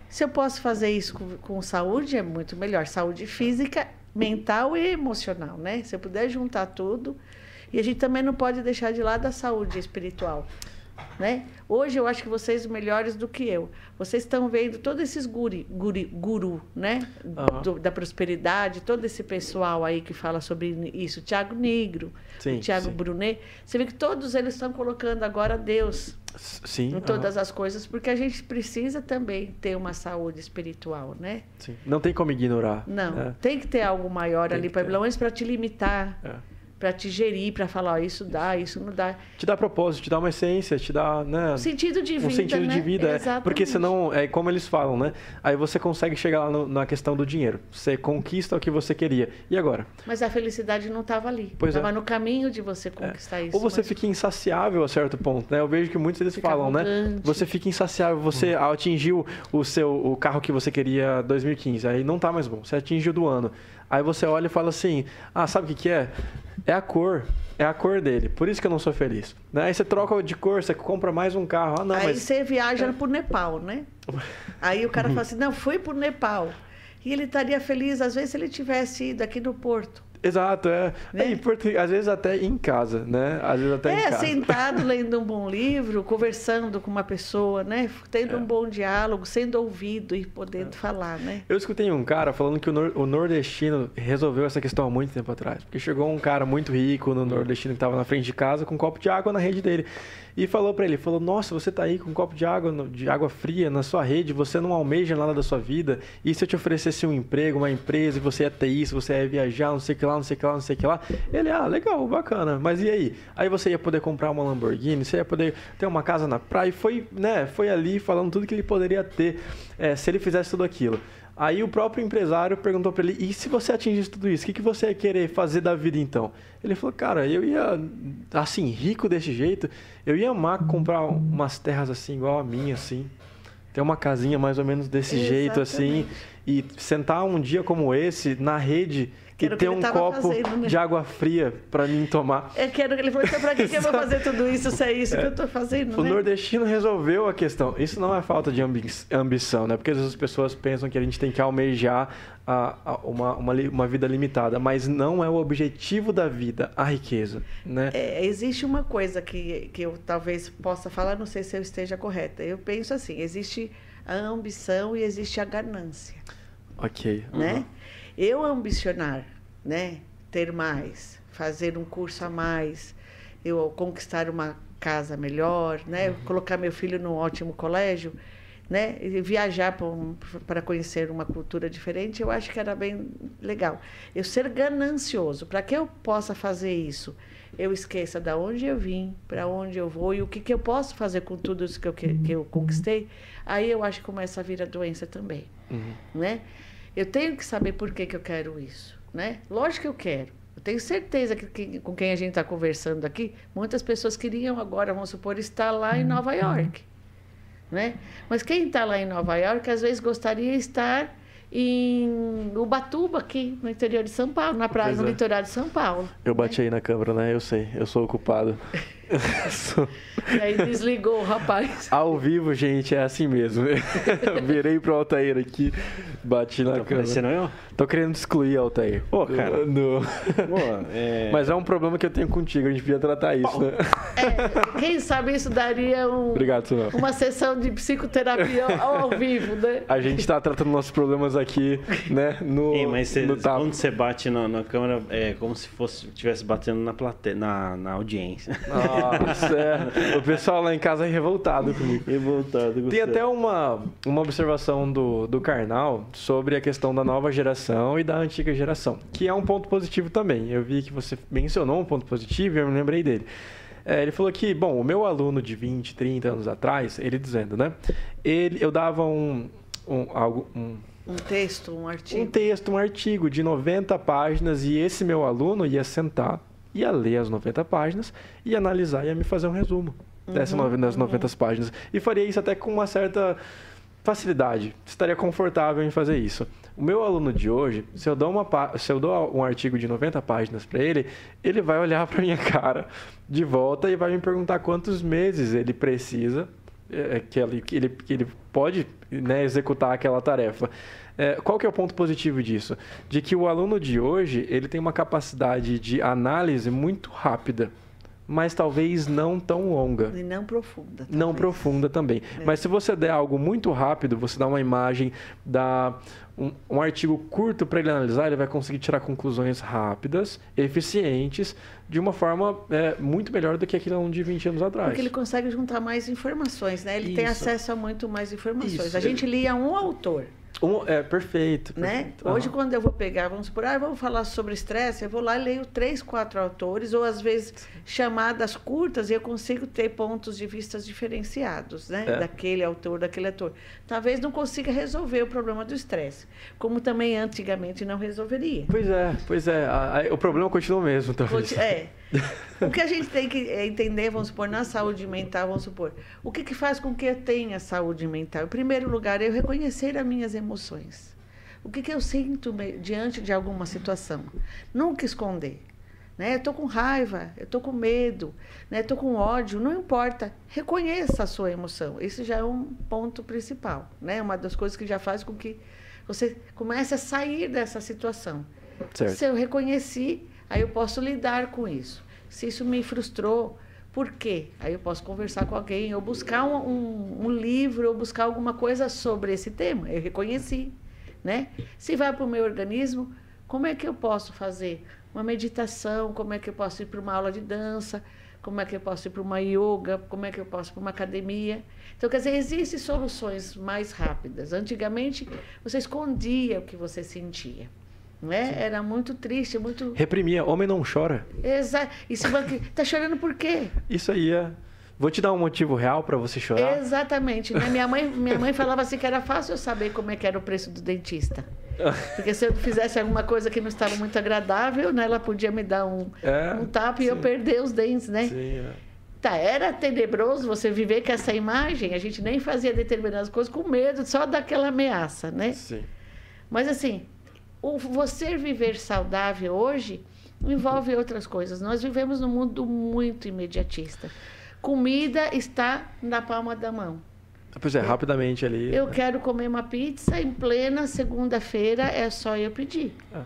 se eu posso fazer isso com, com saúde, é muito melhor. Saúde física, mental e emocional. Né? Se eu puder juntar tudo. E a gente também não pode deixar de lado a saúde espiritual. Né? Hoje eu acho que vocês melhores do que eu. Vocês estão vendo todos esses guri, guri, guru, né? Aham. Do- da prosperidade, todo esse pessoal aí que fala sobre isso. Tiago Negro, Sim, o Tiago. Brunet. Você vê que todos eles estão colocando agora Deus Sim. em todas as coisas, porque a gente precisa também ter uma saúde espiritual, né? Sim. Não tem como ignorar. Não, né? tem que ter algo maior Tem ali, pelo menos para te limitar, É. para te gerir, para falar, ó, isso dá, isso não dá. Te dá propósito, te dá uma essência, te dá, né? Um sentido de vida, um sentido né? de vida, é. Exatamente. porque senão, é como eles falam, né? Aí você consegue chegar lá no- na questão do dinheiro. Você conquista o que você queria. E agora? Mas a felicidade não estava ali. Pois é. Estava no caminho de você conquistar isso. Ou você mas- fica insaciável a certo ponto, né? Eu vejo que muitos deles Fica falam, né? arrogante. Você fica insaciável, você atingiu o seu o carro que você queria 2015, aí não tá mais bom. Você atingiu do ano. Aí você olha e fala assim: "Ah, sabe o que que é? É a cor. É a cor dele. Por isso que eu não sou feliz." Né? Aí você troca de cor, você compra mais um carro. Ah, não, Aí mas você viaja pro Nepal, né? Aí o cara fala assim, não, fui pro Nepal. E ele estaria feliz, às vezes, se ele tivesse ido aqui no Porto. Exato, é. Né? É, em portu- às vezes até em casa, né? Às vezes até em É, casa. sentado lendo um bom livro, conversando com uma pessoa, né? Tendo É. um bom diálogo, sendo ouvido e podendo falar, né? Eu escutei um cara falando que o, nor- o nordestino resolveu essa questão há muito tempo atrás. Porque chegou um cara muito rico no nordestino que estava na frente de casa com um copo de água na rede dele. E falou pra ele, falou, nossa, você tá aí com um copo de água, de água fria na sua rede, você não almeja nada da sua vida. E se eu te oferecesse um emprego, uma empresa, e você ia ter isso, você ia viajar, não sei que lá, não sei que lá, não sei que lá. Ele, ah, legal, bacana. Mas e aí? Aí você ia poder comprar uma Lamborghini, você ia poder ter uma casa na praia. E foi, né, foi ali falando tudo que ele poderia ter é, se ele fizesse tudo aquilo. Aí o próprio empresário perguntou pra ele: e se você atingisse tudo isso, o que, que você ia querer fazer da vida então? Ele falou: cara, eu ia, assim, rico desse jeito, eu ia amar comprar umas terras assim, igual a minha, assim. Ter uma casinha mais ou menos desse jeito, assim. E sentar um dia como esse na rede Que e era o que ter um copo fazendo, né? de água fria pra mim tomar. É que era- ele falou, então pra que, que eu vou fazer tudo isso se é isso que eu tô fazendo, O né? nordestino resolveu a questão. Isso não é falta de ambi- ambição, né? Porque às vezes as pessoas pensam que a gente tem que almejar a- a- uma, uma, uma vida limitada, mas não é o objetivo da vida, a riqueza, né? É, existe uma coisa que, que eu talvez possa falar, não sei se eu esteja correta. Eu penso assim, existe a ambição e existe a ganância, Ok. né? Eu ambicionar, né? Ter mais, fazer um curso a mais, eu conquistar uma casa melhor, né? Colocar meu filho num ótimo colégio, né? E viajar para conhecer uma cultura diferente, eu acho que era bem legal. Eu ser ganancioso, para que eu possa fazer isso, eu esqueça da onde eu vim, para onde eu vou e o que, que eu posso fazer com tudo isso que eu, que, que eu conquistei, aí eu acho que começa a vir a doença também, Uhum. né? Eu tenho que saber por que, que eu quero isso, né? Lógico que eu quero. Eu tenho certeza que, que- com quem a gente está conversando aqui, muitas pessoas queriam agora, vamos supor, estar lá em Nova York, né? Mas quem está lá em Nova York, às vezes gostaria de estar em Ubatuba, aqui no interior de São Paulo, na praia, Pois no é. litoral de São Paulo. Eu bati aí na câmera, né? Eu sei, eu sou ocupado. E aí desligou o rapaz. Ao vivo, gente, é assim mesmo. Virei pro Altair aqui, bati na Tá parecendo câmera. eu? Tô querendo excluir Altair. Pô, cara. No- Pô, é... Mas é um problema que eu tenho contigo, a gente podia tratar isso, né? É, quem sabe isso daria um, Obrigado, uma sessão de psicoterapia ao, ao vivo, né? A gente tá tratando nossos problemas aqui, né? No, Ei, mas você- no quando você bate na, na câmera, é como se fosse estivesse batendo na, plate... na, na audiência. Nossa, é. O pessoal lá em casa é revoltado comigo. Revoltado. Tem gostei. até uma, uma observação do, do Karnal sobre a questão da nova geração e da antiga geração, que é um ponto positivo também. Eu vi que você mencionou um ponto positivo e eu me lembrei dele. É, ele falou que, bom, o meu aluno de 20, 30 anos atrás, ele dizendo, né? Ele, eu dava um, um, algo, um um texto, um artigo? Um texto, um artigo de 90 páginas e esse meu aluno ia sentar, ia ler as 90 páginas, ia analisar e ia me fazer um resumo uhum, dessas uhum, 90 uhum. páginas. E faria isso até com uma certa facilidade, estaria confortável em fazer isso. O meu aluno de hoje, se eu dou, uma, se eu dou um artigo de 90 páginas para ele, ele vai olhar para minha cara de volta e vai me perguntar quantos meses ele precisa que, ele, que, ele, que ele pode né, executar aquela tarefa. É, qual que é o ponto positivo disso? De que o aluno de hoje ele tem uma capacidade de análise muito rápida mas talvez não tão longa. E não profunda. Talvez. Não profunda também. É. Mas se você der algo muito rápido, você dá uma imagem, dá um, um artigo curto para ele analisar, ele vai conseguir tirar conclusões rápidas, eficientes, de uma forma é, muito melhor do que aquele aluno de 20 anos atrás. Porque ele consegue juntar mais informações, né? Ele Isso. tem acesso a muito mais informações. Isso. A gente lia um autor. Um, é, perfeito. Né? perfeito. Hoje, uhum. quando eu vou pegar, vamos por, ah, vamos falar sobre estresse, eu vou lá e leio três, quatro autores, ou às vezes chamadas curtas, e eu consigo ter pontos de vista diferenciados, né? É. Daquele autor, daquele autor. Talvez não consiga resolver o problema do estresse, como também antigamente não resolveria. Pois é, pois é. A, a, o problema continua o mesmo, talvez. É. O que a gente tem que entender, vamos supor, na saúde mental, vamos supor, o que, que faz com que eu tenha saúde mental? Em primeiro lugar, eu reconhecer as minhas emoções. O que, que eu sinto diante de alguma situação? Nunca esconder. Né? Eu estou com raiva, eu estou com medo, né? estou com ódio, não importa. Reconheça a sua emoção. Esse já é um ponto principal. Né? Uma das coisas que já faz com que você comece a sair dessa situação. Certo. Se eu reconheci, aí eu posso lidar com isso. Se isso me frustrou, por quê? Aí eu posso conversar com alguém, ou buscar um, um, um livro, ou buscar alguma coisa sobre esse tema. Eu reconheci, né? Se vai para o meu organismo, como é que eu posso fazer uma meditação? Como é que eu posso ir para uma aula de dança? Como é que eu posso ir para uma yoga? Como é que eu posso ir para uma academia? Então, quer dizer, existem soluções mais rápidas. Antigamente, você escondia o que você sentia. Né? Era muito triste, muito. Reprimia, homem não chora. Exato. Se você tá chorando por quê? Isso aí é. Vou te dar um motivo real para você chorar. Exatamente. Né? Minha, mãe, minha mãe falava assim que era fácil eu saber como é que era o preço do dentista. Porque se eu fizesse alguma coisa que não estava muito agradável, né, ela podia me dar um, é, um tapa sim. e eu perder os dentes, né? Sim, é. Tá, era tenebroso você viver com essa imagem. A gente nem fazia determinadas coisas com medo só daquela ameaça, né? Sim. Mas assim, o você viver saudável hoje envolve outras coisas. Nós vivemos num mundo muito imediatista. Comida está na palma da mão. Pois é, rapidamente ali. Eu né? quero comer uma pizza em plena segunda-feira, é só eu pedir. É.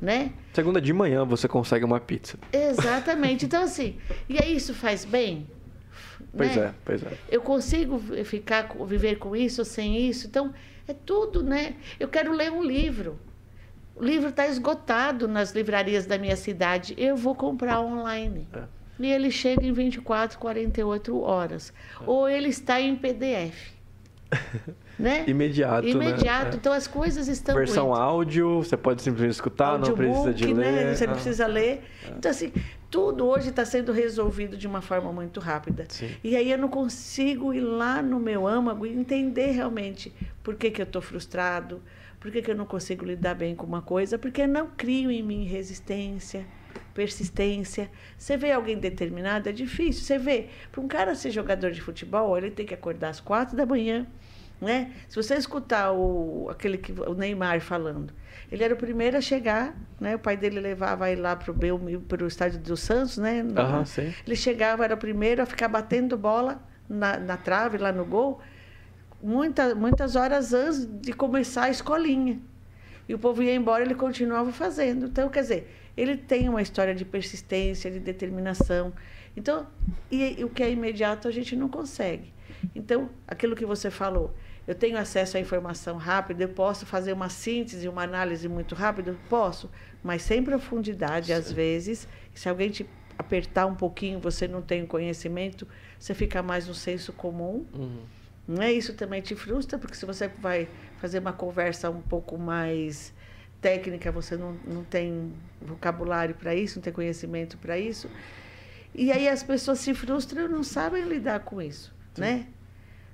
Né? Segunda de manhã você consegue uma pizza. Exatamente. Então, assim, e aí isso faz bem? Pois né? é, pois é. Eu consigo ficar, viver com isso ou sem isso? Então, é tudo, né? Eu quero ler um livro. O livro está esgotado nas livrarias da minha cidade. Eu vou comprar online. É. E ele chega em 24, 48 horas. É. Ou ele está em PDF. né? Imediato. Né? Imediato. Né? Então as coisas estão. Versão áudio, você pode simplesmente escutar, não precisa de né? ler. Você não ah. precisa ler. É. Então, assim, tudo hoje está sendo resolvido de uma forma muito rápida. Sim. E aí eu não consigo ir lá no meu âmago e entender realmente por que, que eu estou frustrado, por que, que eu não consigo lidar bem com uma coisa? Porque não crio em mim resistência, persistência. Você vê alguém determinado, é difícil. Você vê, para um cara ser jogador de futebol, ele tem que acordar às quatro da manhã. Né? Se você escutar o, aquele que, o Neymar falando, ele era o primeiro a chegar, né? O pai dele levava ele lá para o estádio do Santos, né? No, uhum, ele chegava, era o primeiro a ficar batendo bola na, na trave, lá no gol muita, muitas horas antes de começar a escolinha. E o povo ia embora, ele continuava fazendo. Então, quer dizer, ele tem uma história de persistência, de determinação. Então, e, e o que é imediato a gente não consegue. Então, aquilo que você falou, eu tenho acesso à informação rápida, eu posso fazer uma síntese, uma análise muito rápida? Posso, mas sem profundidade, Sim. às vezes. Se alguém te apertar um pouquinho, você não tem conhecimento, você fica mais no senso comum. Uhum não é isso também te frustra, porque se você vai fazer uma conversa um pouco mais técnica, você não, não tem vocabulário para isso, não tem conhecimento para isso. E aí as pessoas se frustram e não sabem lidar com isso, Sim. né?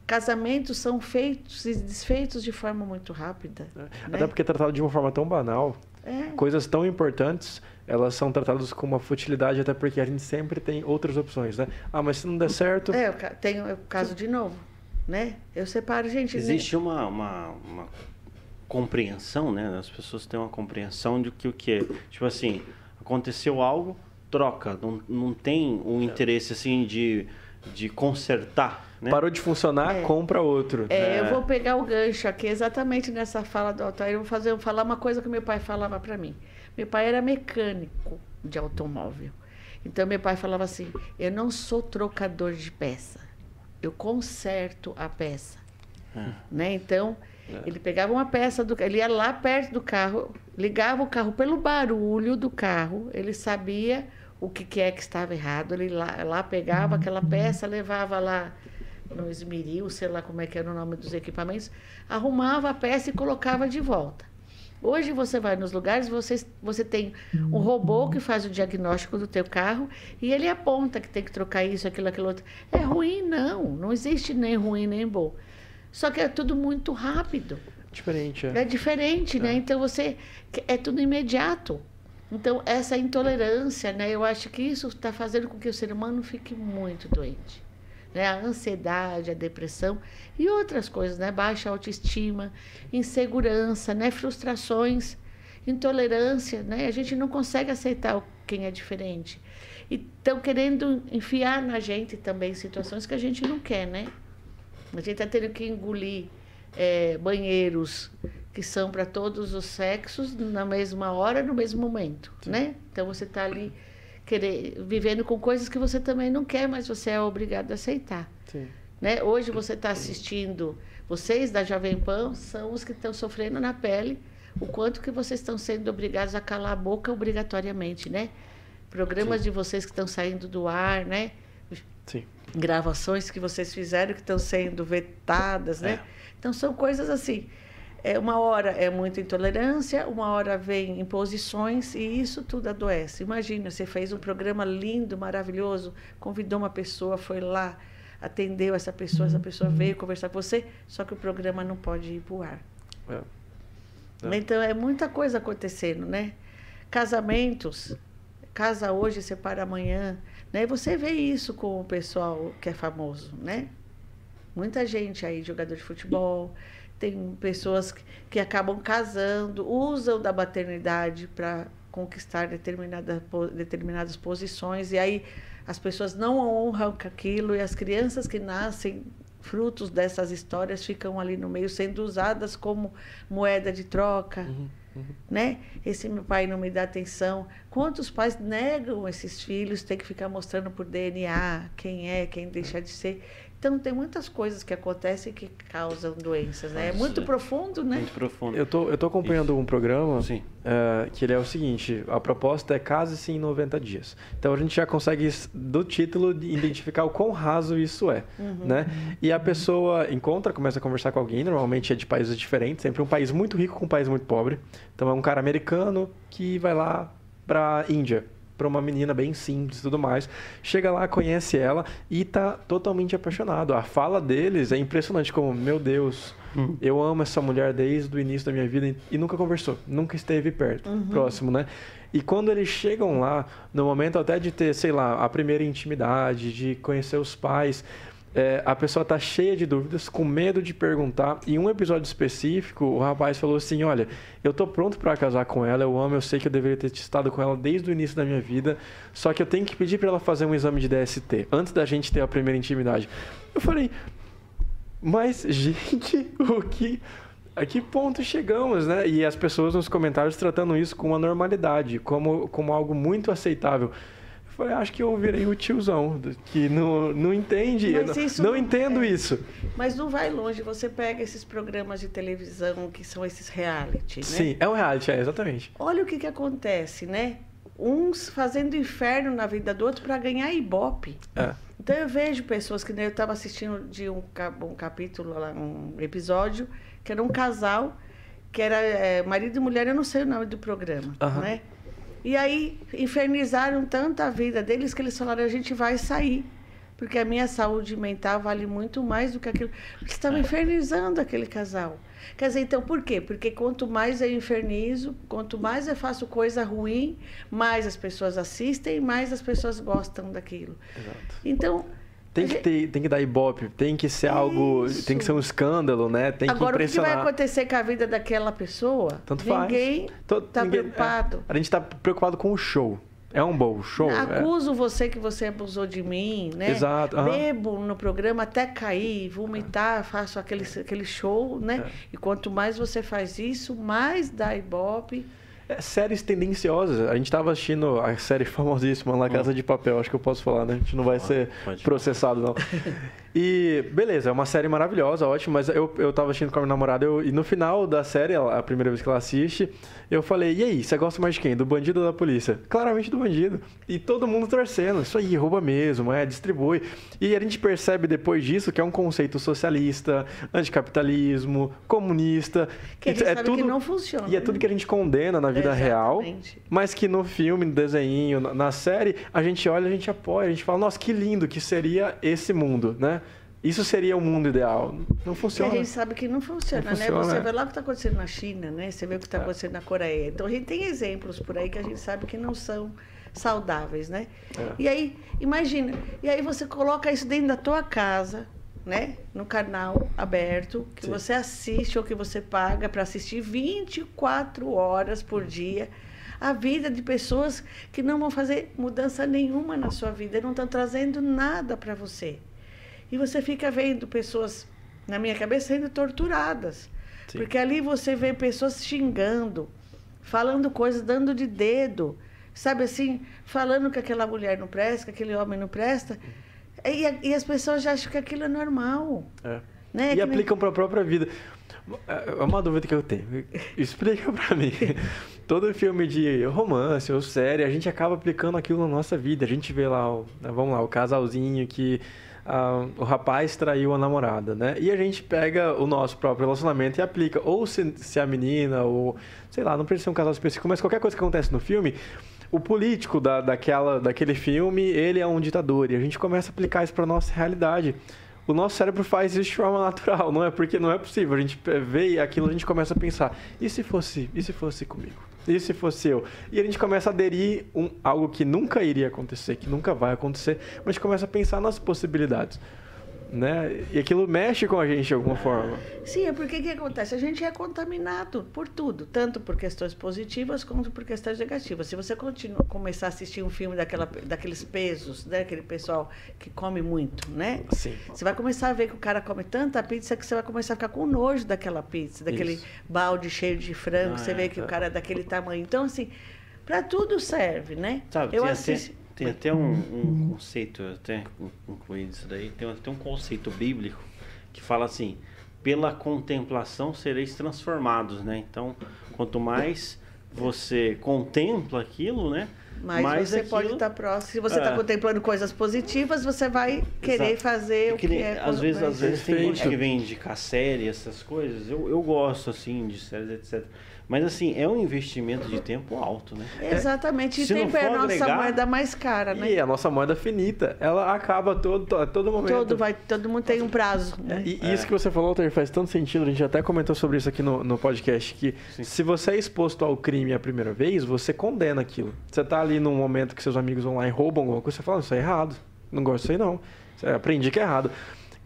Casamentos são feitos e desfeitos de forma muito rápida. É. Né? Até porque é tratado de uma forma tão banal. É. Coisas tão importantes, elas são tratadas com uma futilidade, até porque a gente sempre tem outras opções, né? Ah, mas se não der certo... É, tem o caso de novo, né? Eu separo, gente... Existe uma, uma, uma compreensão, né? As pessoas têm uma compreensão de que o que Tipo assim, aconteceu algo, troca. Não, não tem um interesse, assim, de, de consertar né? Parou de funcionar, é. compra outro. É, é, eu vou pegar o gancho aqui exatamente nessa fala do Altair. Eu vou fazer, vou falar uma coisa que meu pai falava para mim. Meu pai era mecânico de automóvel. Então meu pai falava assim: "Eu não sou trocador de peça. Eu conserto a peça". É. Né? Então, é. ele pegava uma peça do ele ia lá perto do carro, ligava o carro pelo barulho do carro, ele sabia o que, que é que estava errado. Ele lá, lá pegava aquela peça, levava lá no esmeril, sei lá como é que era o nome dos equipamentos, arrumava a peça e colocava de volta. Hoje você vai nos lugares, você, você tem um robô que faz o diagnóstico do teu carro e ele aponta que tem que trocar isso, aquilo, aquilo outro. É ruim, não. Não existe nem ruim nem bom. Só que é tudo muito rápido. Diferente, é. É diferente, né? é. né? Então você. É tudo imediato. Então, essa intolerância, né? Eu acho que isso está fazendo com que o ser humano fique muito doente né? a ansiedade, a depressão e outras coisas, né? baixa autoestima, insegurança, né? frustrações, intolerância. Né? A gente não consegue aceitar quem é diferente. E estão querendo enfiar na gente também situações que a gente não quer, né? A gente está tendo que engolir é, banheiros que são para todos os sexos na mesma hora, no mesmo momento, né? Então você está ali querer vivendo com coisas que você também não quer, mas você é obrigado a aceitar. Sim. Né? Hoje você está assistindo, vocês da Jovem Pan são os que estão sofrendo na pele o quanto que vocês estão sendo obrigados a calar a boca obrigatoriamente, né? Programas Sim. de vocês que estão saindo do ar, né? Sim. Gravações que vocês fizeram que estão sendo vetadas, né? É. Então são coisas assim é, uma hora é muita intolerância, uma hora vem imposições e isso tudo adoece. Imagina, você fez um programa lindo, maravilhoso, convidou uma pessoa, foi lá, atendeu essa pessoa, essa pessoa veio conversar com você, só que o programa não pode ir para o ar. É. É. Então é muita coisa acontecendo, né? Casamentos, casa hoje, separa amanhã, né? Você vê isso com o pessoal que é famoso, né? Muita gente aí, jogador de futebol, tem pessoas que, que acabam casando, usam da maternidade para conquistar determinada, determinadas posições, e aí as pessoas não honram aquilo, e as crianças que nascem frutos dessas histórias ficam ali no meio sendo usadas como moeda de troca. Uhum, uhum. Né? Esse meu pai não me dá atenção. Quantos pais negam esses filhos, tem que ficar mostrando por DNA quem é, quem deixa de ser. Então tem muitas coisas que acontecem que causam doenças, né? É muito profundo, né? Muito profundo. Eu tô, eu tô acompanhando Isso. um programa uh, que ele é o seguinte, a proposta é case-se em 90 dias. Então a gente já consegue, do título, identificar o quão raso isso é, uhum. né? E a pessoa encontra, começa a conversar com alguém, normalmente é de países diferentes, sempre um país muito rico com um país muito pobre. Então é um cara americano que vai lá para Índia para uma menina bem simples e tudo mais. Chega lá, conhece ela e tá totalmente apaixonado. A fala deles é impressionante, como, meu Deus, uhum. eu amo essa mulher desde o início da minha vida e nunca conversou, nunca esteve perto, uhum. próximo, né? E quando eles chegam lá, no momento até de ter, sei lá, a primeira intimidade, de conhecer os pais, é, a pessoa está cheia de dúvidas, com medo de perguntar. Em um episódio específico, o rapaz falou assim: Olha, eu estou pronto para casar com ela, eu amo, eu sei que eu deveria ter estado com ela desde o início da minha vida, só que eu tenho que pedir para ela fazer um exame de DST antes da gente ter a primeira intimidade. Eu falei: Mas, gente, o que. A que ponto chegamos, né? E as pessoas nos comentários tratando isso com uma normalidade, como, como algo muito aceitável. Falei, acho que eu virei o tiozão, que não, não entende, não, não entendo é, isso. Mas não vai longe, você pega esses programas de televisão que são esses reality, né? Sim, é um reality, é, exatamente. Olha o que, que acontece, né? Uns fazendo inferno na vida do outro para ganhar ibope. É. Então eu vejo pessoas que eu estava assistindo de um, um capítulo, um episódio, que era um casal, que era é, marido e mulher, eu não sei o nome do programa, uhum. né? E aí infernizaram tanto a vida deles que eles falaram: a gente vai sair. Porque a minha saúde mental vale muito mais do que aquilo. Eles estavam infernizando aquele casal. Quer dizer, então por quê? Porque quanto mais eu infernizo, quanto mais eu faço coisa ruim, mais as pessoas assistem, mais as pessoas gostam daquilo. Exato. Então. Tem que, ter, tem que dar ibope, tem que ser algo. Isso. Tem que ser um escândalo, né? Tem Agora, que o que impressionar. vai acontecer com a vida daquela pessoa? Tanto ninguém faz. To- está ninguém- preocupado. é. a gente tá preocupado com o show. É um bom show. é. Acuso você que você abusou de mim, né? Exato, aham. Bebo no programa até cair, vomitar, faço aquele, aquele show, né? É. E quanto mais você faz isso, mais dá ibope. É, séries tendenciosas. A gente tava assistindo a série famosíssima La Casa de Papel, acho que eu posso falar, né? A gente não vai ser pode. processado, não. E, beleza, é uma série maravilhosa, ótima, mas eu, eu tava assistindo com a minha namorada eu- e no final da série, ela- a primeira vez que ela assiste, eu falei, e aí, você gosta mais de quem? Do bandido ou da polícia? Claramente do bandido. E todo mundo torcendo, isso aí, rouba mesmo, é, distribui. E a gente percebe depois disso que é um conceito socialista, anticapitalismo, comunista. Que a gente é sabe que não funciona, E é tudo né? que a gente condena na vida real, Exatamente. mas que no filme, no desenho, na- na série, a gente olha, a gente apoia, a gente fala, nossa, que lindo que seria esse mundo, né? Isso seria o mundo ideal. Não Que a funciona. gente sabe que não funciona, Não né? funciona, Você é. vê lá o que está acontecendo na China, né? Você vê o que está É. acontecendo na Coreia. Então a gente tem exemplos por aí que a gente sabe que não são saudáveis, né? É. E aí, imagina, e aí você coloca isso dentro da tua casa, né? No canal aberto, que Sim. você assiste ou que você paga para assistir 24 horas por dia. A vida de pessoas que não vão fazer mudança nenhuma na sua vida, não estão trazendo nada para você. E você fica vendo pessoas, na minha cabeça, sendo torturadas. Sim. Porque ali você vê pessoas xingando, falando coisas, dando de dedo, sabe assim, falando que aquela mulher não presta, que aquele homem não presta. E, a- e as pessoas já acham que aquilo é normal. É. Né? E Que nem- aplicam para a própria vida. É uma dúvida que eu tenho. Explica pra mim. Todo filme de romance ou série, a gente acaba aplicando aquilo na nossa vida. A gente vê lá, o, vamos lá, o casalzinho que ah, o rapaz traiu a namorada, né? E a gente pega o nosso próprio relacionamento e aplica. Ou se, se a menina, ou sei lá, não precisa ser um casal específico, mas qualquer coisa que acontece no filme, o político da, daquela, daquele filme, ele é um ditador. E a gente começa a aplicar isso para nossa realidade. O nosso cérebro faz isso de forma natural, não é porque não é possível. A gente vê aquilo, a gente começa a pensar: e se fosse, e se fosse comigo? E se fosse eu? E a gente começa a aderir um, algo que nunca iria acontecer, que nunca vai acontecer, mas começa a pensar nas possibilidades. Né? E aquilo mexe com a gente de alguma forma. Sim, é porque o que acontece? A gente é contaminado por tudo, tanto por questões positivas quanto por questões negativas. Se você continua, começar a assistir um filme daquela, daqueles pesos, né? aquele pessoal que come muito, né? Sim. Você vai começar a ver que o cara come tanta pizza que você vai começar a ficar com nojo daquela pizza, daquele Isso. balde cheio de frango, Ah, você é, vê que é. o cara é daquele tamanho. Então, assim, para tudo serve, né? Sabe, Eu assisto. até, tem até um, um conceito, até concluí isso daí, tem até um conceito bíblico que fala assim, pela contemplação sereis transformados, né? Então, quanto mais você contempla aquilo, né? Mas mais você pode aquilo- estar próximo. Se você está É. contemplando coisas positivas, você vai querer Exato. fazer É o que que é. às vezes, às vezes tem gente que vem indicar série, essas coisas. Eu, eu gosto, assim, de séries, etc. Mas, assim, é um investimento de tempo alto, né? Exatamente. E Se não tempo é a nossa agregar- moeda mais cara, né? E a nossa moeda finita, ela acaba todo, a todo momento. Todo, vai, todo mundo tem um prazo. Né? E É. isso que você falou, Alter, faz tanto sentido. A gente até comentou sobre isso aqui no, no podcast. Que Sim. se você é exposto ao crime a primeira vez, você condena aquilo. Você tá ali num momento que seus amigos vão lá e roubam alguma coisa, você fala, isso é errado. Não gosto disso aí, não. Você aprendi que é errado.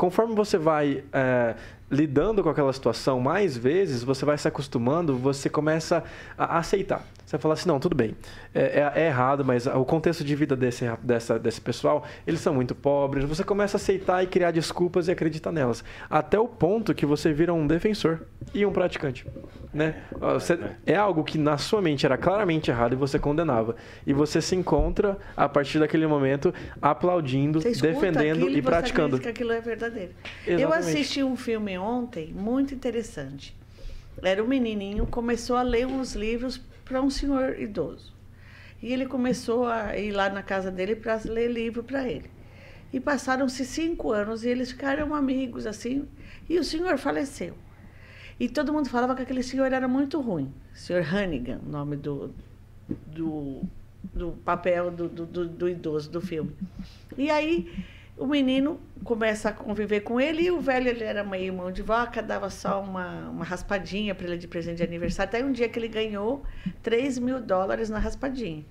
Conforme você vai é, lidando com aquela situação mais vezes, você vai se acostumando, você começa a aceitar. Você fala assim, não, tudo bem, é, é- é errado, mas o contexto de vida desse, dessa, desse pessoal, eles são muito pobres. Você começa a aceitar e criar desculpas e acreditar nelas. Até o ponto que você vira um defensor e um praticante. Né? Você- é algo que na sua mente era claramente errado e você condenava. E você se encontra, a partir daquele momento, aplaudindo, Você defendendo aquilo e você praticando. acredita que aquilo é verdadeiro. Eu Exatamente. assisti um filme ontem, muito interessante. Era um menininho, começou a ler uns livros para um senhor idoso. E ele começou a ir lá na casa dele para ler livro para ele. E passaram-se cinco anos e eles ficaram amigos, assim. E o senhor faleceu. E todo mundo falava que aquele senhor era muito ruim. Senhor Hannigan, o nome do, do, do papel do, do, do, do idoso do filme. E aí o menino começa a conviver com ele e o velho ele era meio mão de vaca, dava só uma, uma raspadinha para ele de presente de aniversário. Até um dia que ele ganhou 3 mil dólares na raspadinha.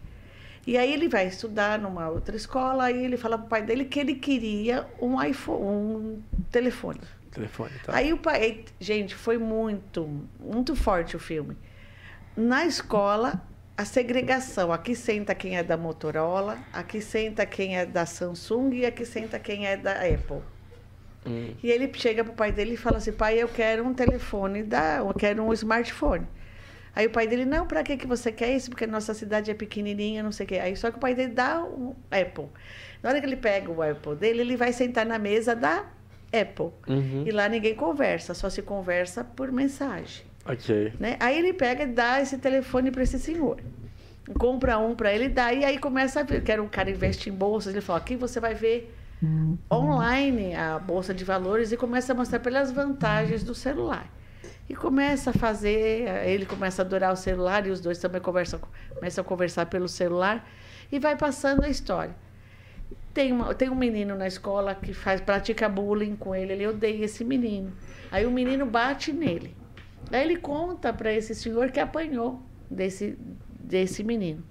E aí ele vai estudar numa outra escola e ele fala pro pai dele que ele queria um iPhone, um telefone. Telefone, tá. Aí o pai, gente, foi muito, muito forte o filme. Na escola, a segregação. Aqui senta quem é da Motorola, aqui senta quem é da Samsung e aqui senta quem é da Apple. Hum. E ele chega pro pai dele e fala assim: pai, eu quero um telefone, da, eu quero um smartphone. Aí o pai dele, não, para que, que você quer isso? Porque nossa cidade é pequenininha, não sei o quê. Aí só que o pai dele dá um Apple. Na hora que ele pega o Apple dele, ele vai sentar na mesa da Apple. Uhum. E lá ninguém conversa, só se conversa por mensagem. Ok. Né? Aí ele pega e dá esse telefone para esse senhor. Compra um para ele e dá. E aí começa a ver. Que era um cara investe em bolsas. Ele fala: aqui você vai ver online a bolsa de valores e começa a mostrar pelas vantagens do celular. E começa a fazer, ele começa a adorar o celular e os dois também conversam, começam a conversar pelo celular e vai passando a história. Tem, uma, tem um menino na escola que faz pratica bullying com ele, ele odeia esse menino. Aí o menino bate nele. Aí ele conta para esse senhor que apanhou desse, desse menino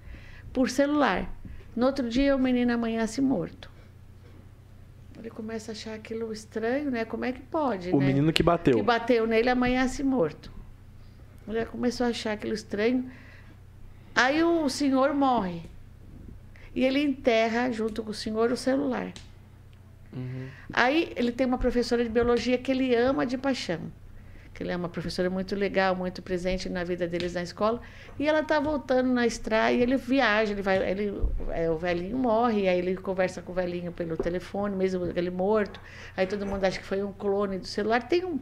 por celular. No outro dia o menino amanhece morto. Ele começa a achar aquilo estranho, né? Como é que pode, O né? menino que bateu. que bateu nele amanhece morto. Ele começou a achar aquilo estranho. Aí o senhor morre. E ele enterra, junto com o senhor, o celular. Uhum. Aí ele tem uma professora de biologia que ele ama de paixão. Que ele é uma professora muito legal, muito presente na vida deles na escola. E ela tá voltando na estrada e ele viaja, ele vai, ele, é, o velhinho morre, aí ele conversa com o velhinho pelo telefone, mesmo ele morto. Aí todo mundo acha que foi um clone do celular. Tem um,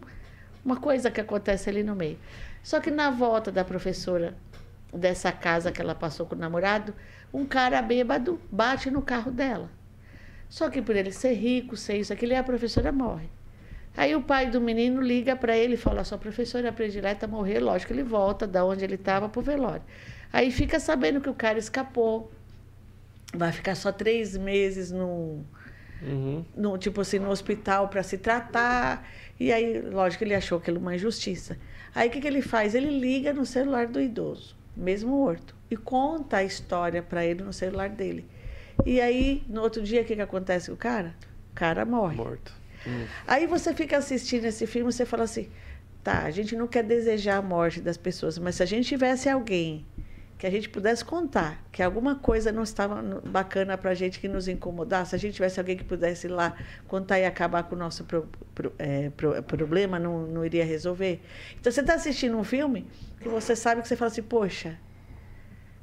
uma coisa que acontece ali no meio. Só que na volta da professora dessa casa que ela passou com o namorado, um cara bêbado bate no carro dela. Só que por ele ser rico, ser isso, aquilo, a professora morre. Aí o pai do menino liga para ele e fala: sua professora predileta morreu. Lógico, ele volta da onde ele estava pro velório. Aí fica sabendo que o cara escapou. Vai ficar só três meses no, Uhum. no tipo assim, no hospital para se tratar. E aí, lógico, ele achou aquilo uma injustiça. Aí o que, que ele faz? Ele liga no celular do idoso, mesmo morto, e conta a história para ele no celular dele. E aí, no outro dia, o que, que acontece com o cara? O cara morre. Morto. Hum. Aí você fica assistindo esse filme e você fala assim: tá, a gente não quer desejar a morte das pessoas, mas se a gente tivesse alguém que a gente pudesse contar que alguma coisa não estava bacana pra gente que nos incomodasse, se a gente tivesse alguém que pudesse ir lá contar e acabar com o nosso pro- pro- é, pro- problema, não, não iria resolver. Então você está assistindo um filme que você sabe que você fala assim: poxa,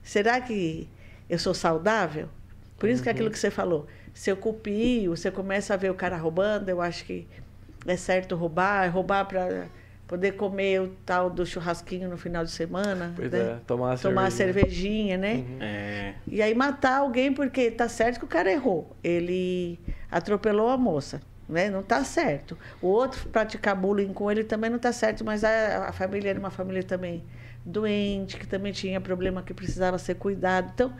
será que eu sou saudável? Por isso que é aquilo que você falou, se eu copio, você começa a ver o cara roubando, eu acho que é certo roubar, é roubar para poder comer o tal do churrasquinho no final de semana, Pois né? é, tomar uma tomar cervejinha. cervejinha, né? Uhum. É, E aí matar alguém porque tá certo que o cara errou. Ele atropelou a moça, né? Não tá certo. O outro praticar bullying com ele também não tá certo, mas a, a família era uma família também doente, que também tinha problema que precisava ser cuidado. Então,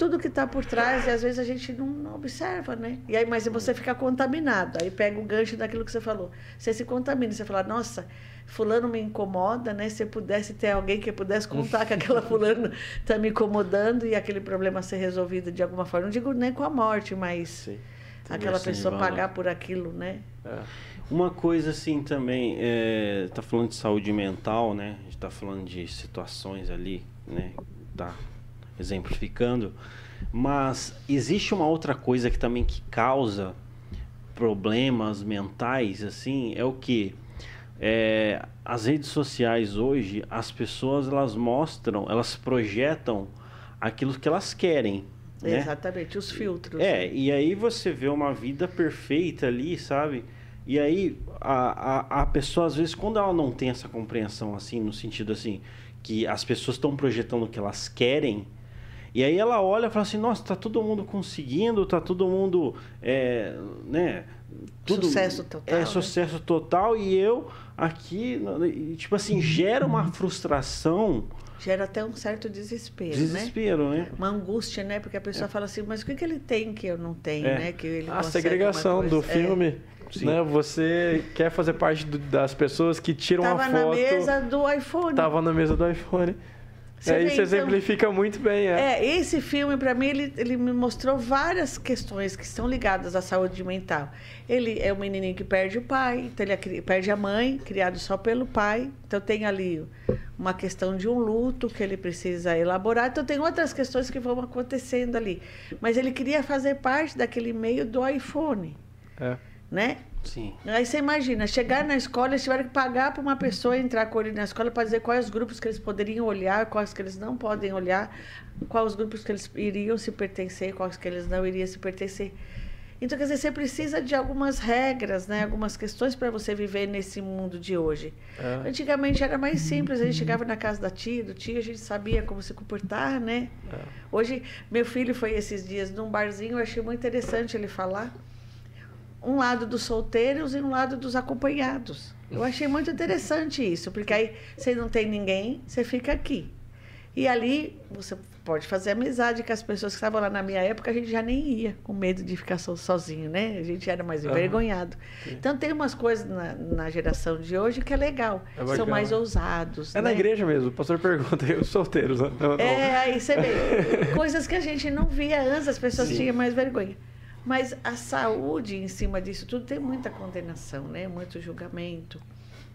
tudo que está por trás, e às vezes a gente não, não observa, né? E aí, mas você fica contaminado. Aí pega o gancho daquilo que você falou. Você se contamina, você fala, nossa, fulano me incomoda, né? Se eu pudesse ter alguém que pudesse contar que aquela fulano está me incomodando e aquele problema ser resolvido de alguma forma. Não digo nem com a morte, mas Sim. aquela Assim, pessoa pagar por aquilo, né? É. Uma coisa assim também, é, tá falando de saúde mental, né? A gente tá falando de situações ali, né? Tá exemplificando. Mas existe uma outra coisa que também que causa problemas mentais, assim, é o que? É, as redes sociais hoje, as pessoas elas mostram, elas projetam aquilo que elas querem. Né? Exatamente, os filtros. É, e aí você vê uma vida perfeita ali, sabe? E aí a, a, a pessoa, às vezes, quando ela não tem essa compreensão assim, no sentido assim, que as pessoas estão projetando o que elas querem, e aí ela olha e fala assim, nossa, tá todo mundo conseguindo, tá todo mundo, é, né? Sucesso total, É, né? sucesso total, e eu aqui, tipo assim, gera uma frustração gera até um certo desespero, né? Desespero, né? Uma angústia, né? Porque a pessoa fala assim, mas o que, que ele tem que eu não tenho, É. né? Que ele A segregação do. É. filme. Sim. Né? Você quer fazer parte do- das pessoas que tiram Tava na foto. mesa do iPhone. Tava na mesa do iPhone. Você é, isso então- exemplifica muito bem, é. É, esse filme, para mim, ele, ele me mostrou várias questões que estão ligadas à saúde mental. Ele é um menininho que perde o pai, então ele é perde a mãe, criado só pelo pai. Então tem ali uma questão de um luto que ele precisa elaborar. Então tem outras questões que vão acontecendo ali. Mas ele queria fazer parte daquele meio do iPhone, É. né? Sim. Aí você imagina, chegar na escola, eles tiveram que pagar para uma pessoa entrar com ele na escola para dizer quais grupos que eles poderiam olhar, quais que eles não podem olhar, quais os grupos que eles iriam se pertencer, quais que eles não iriam se pertencer. Então, quer dizer, você precisa de algumas regras, né? algumas questões para você viver nesse mundo de hoje. É. Antigamente era mais simples, a gente chegava na casa da tia, do tio, a gente sabia como se comportar, né? É. Hoje, meu filho foi esses dias num barzinho, eu achei muito interessante ele falar. Um lado dos solteiros e um lado dos acompanhados. Eu achei muito interessante isso, porque aí você não tem ninguém, você fica aqui. E ali você pode fazer amizade com as pessoas que estavam lá na minha época, a gente já nem ia, com medo de ficar so- sozinho, né? A gente era mais envergonhado. Então tem umas coisas na, na geração de hoje que é legal. É São mais ousados. É na né? igreja mesmo, o pastor pergunta, e os solteiros, né? É, aí você vê. Coisas que a gente não via antes, as pessoas Sim. tinham mais vergonha. Mas a saúde em cima disso tudo tem muita condenação, né? Muito julgamento,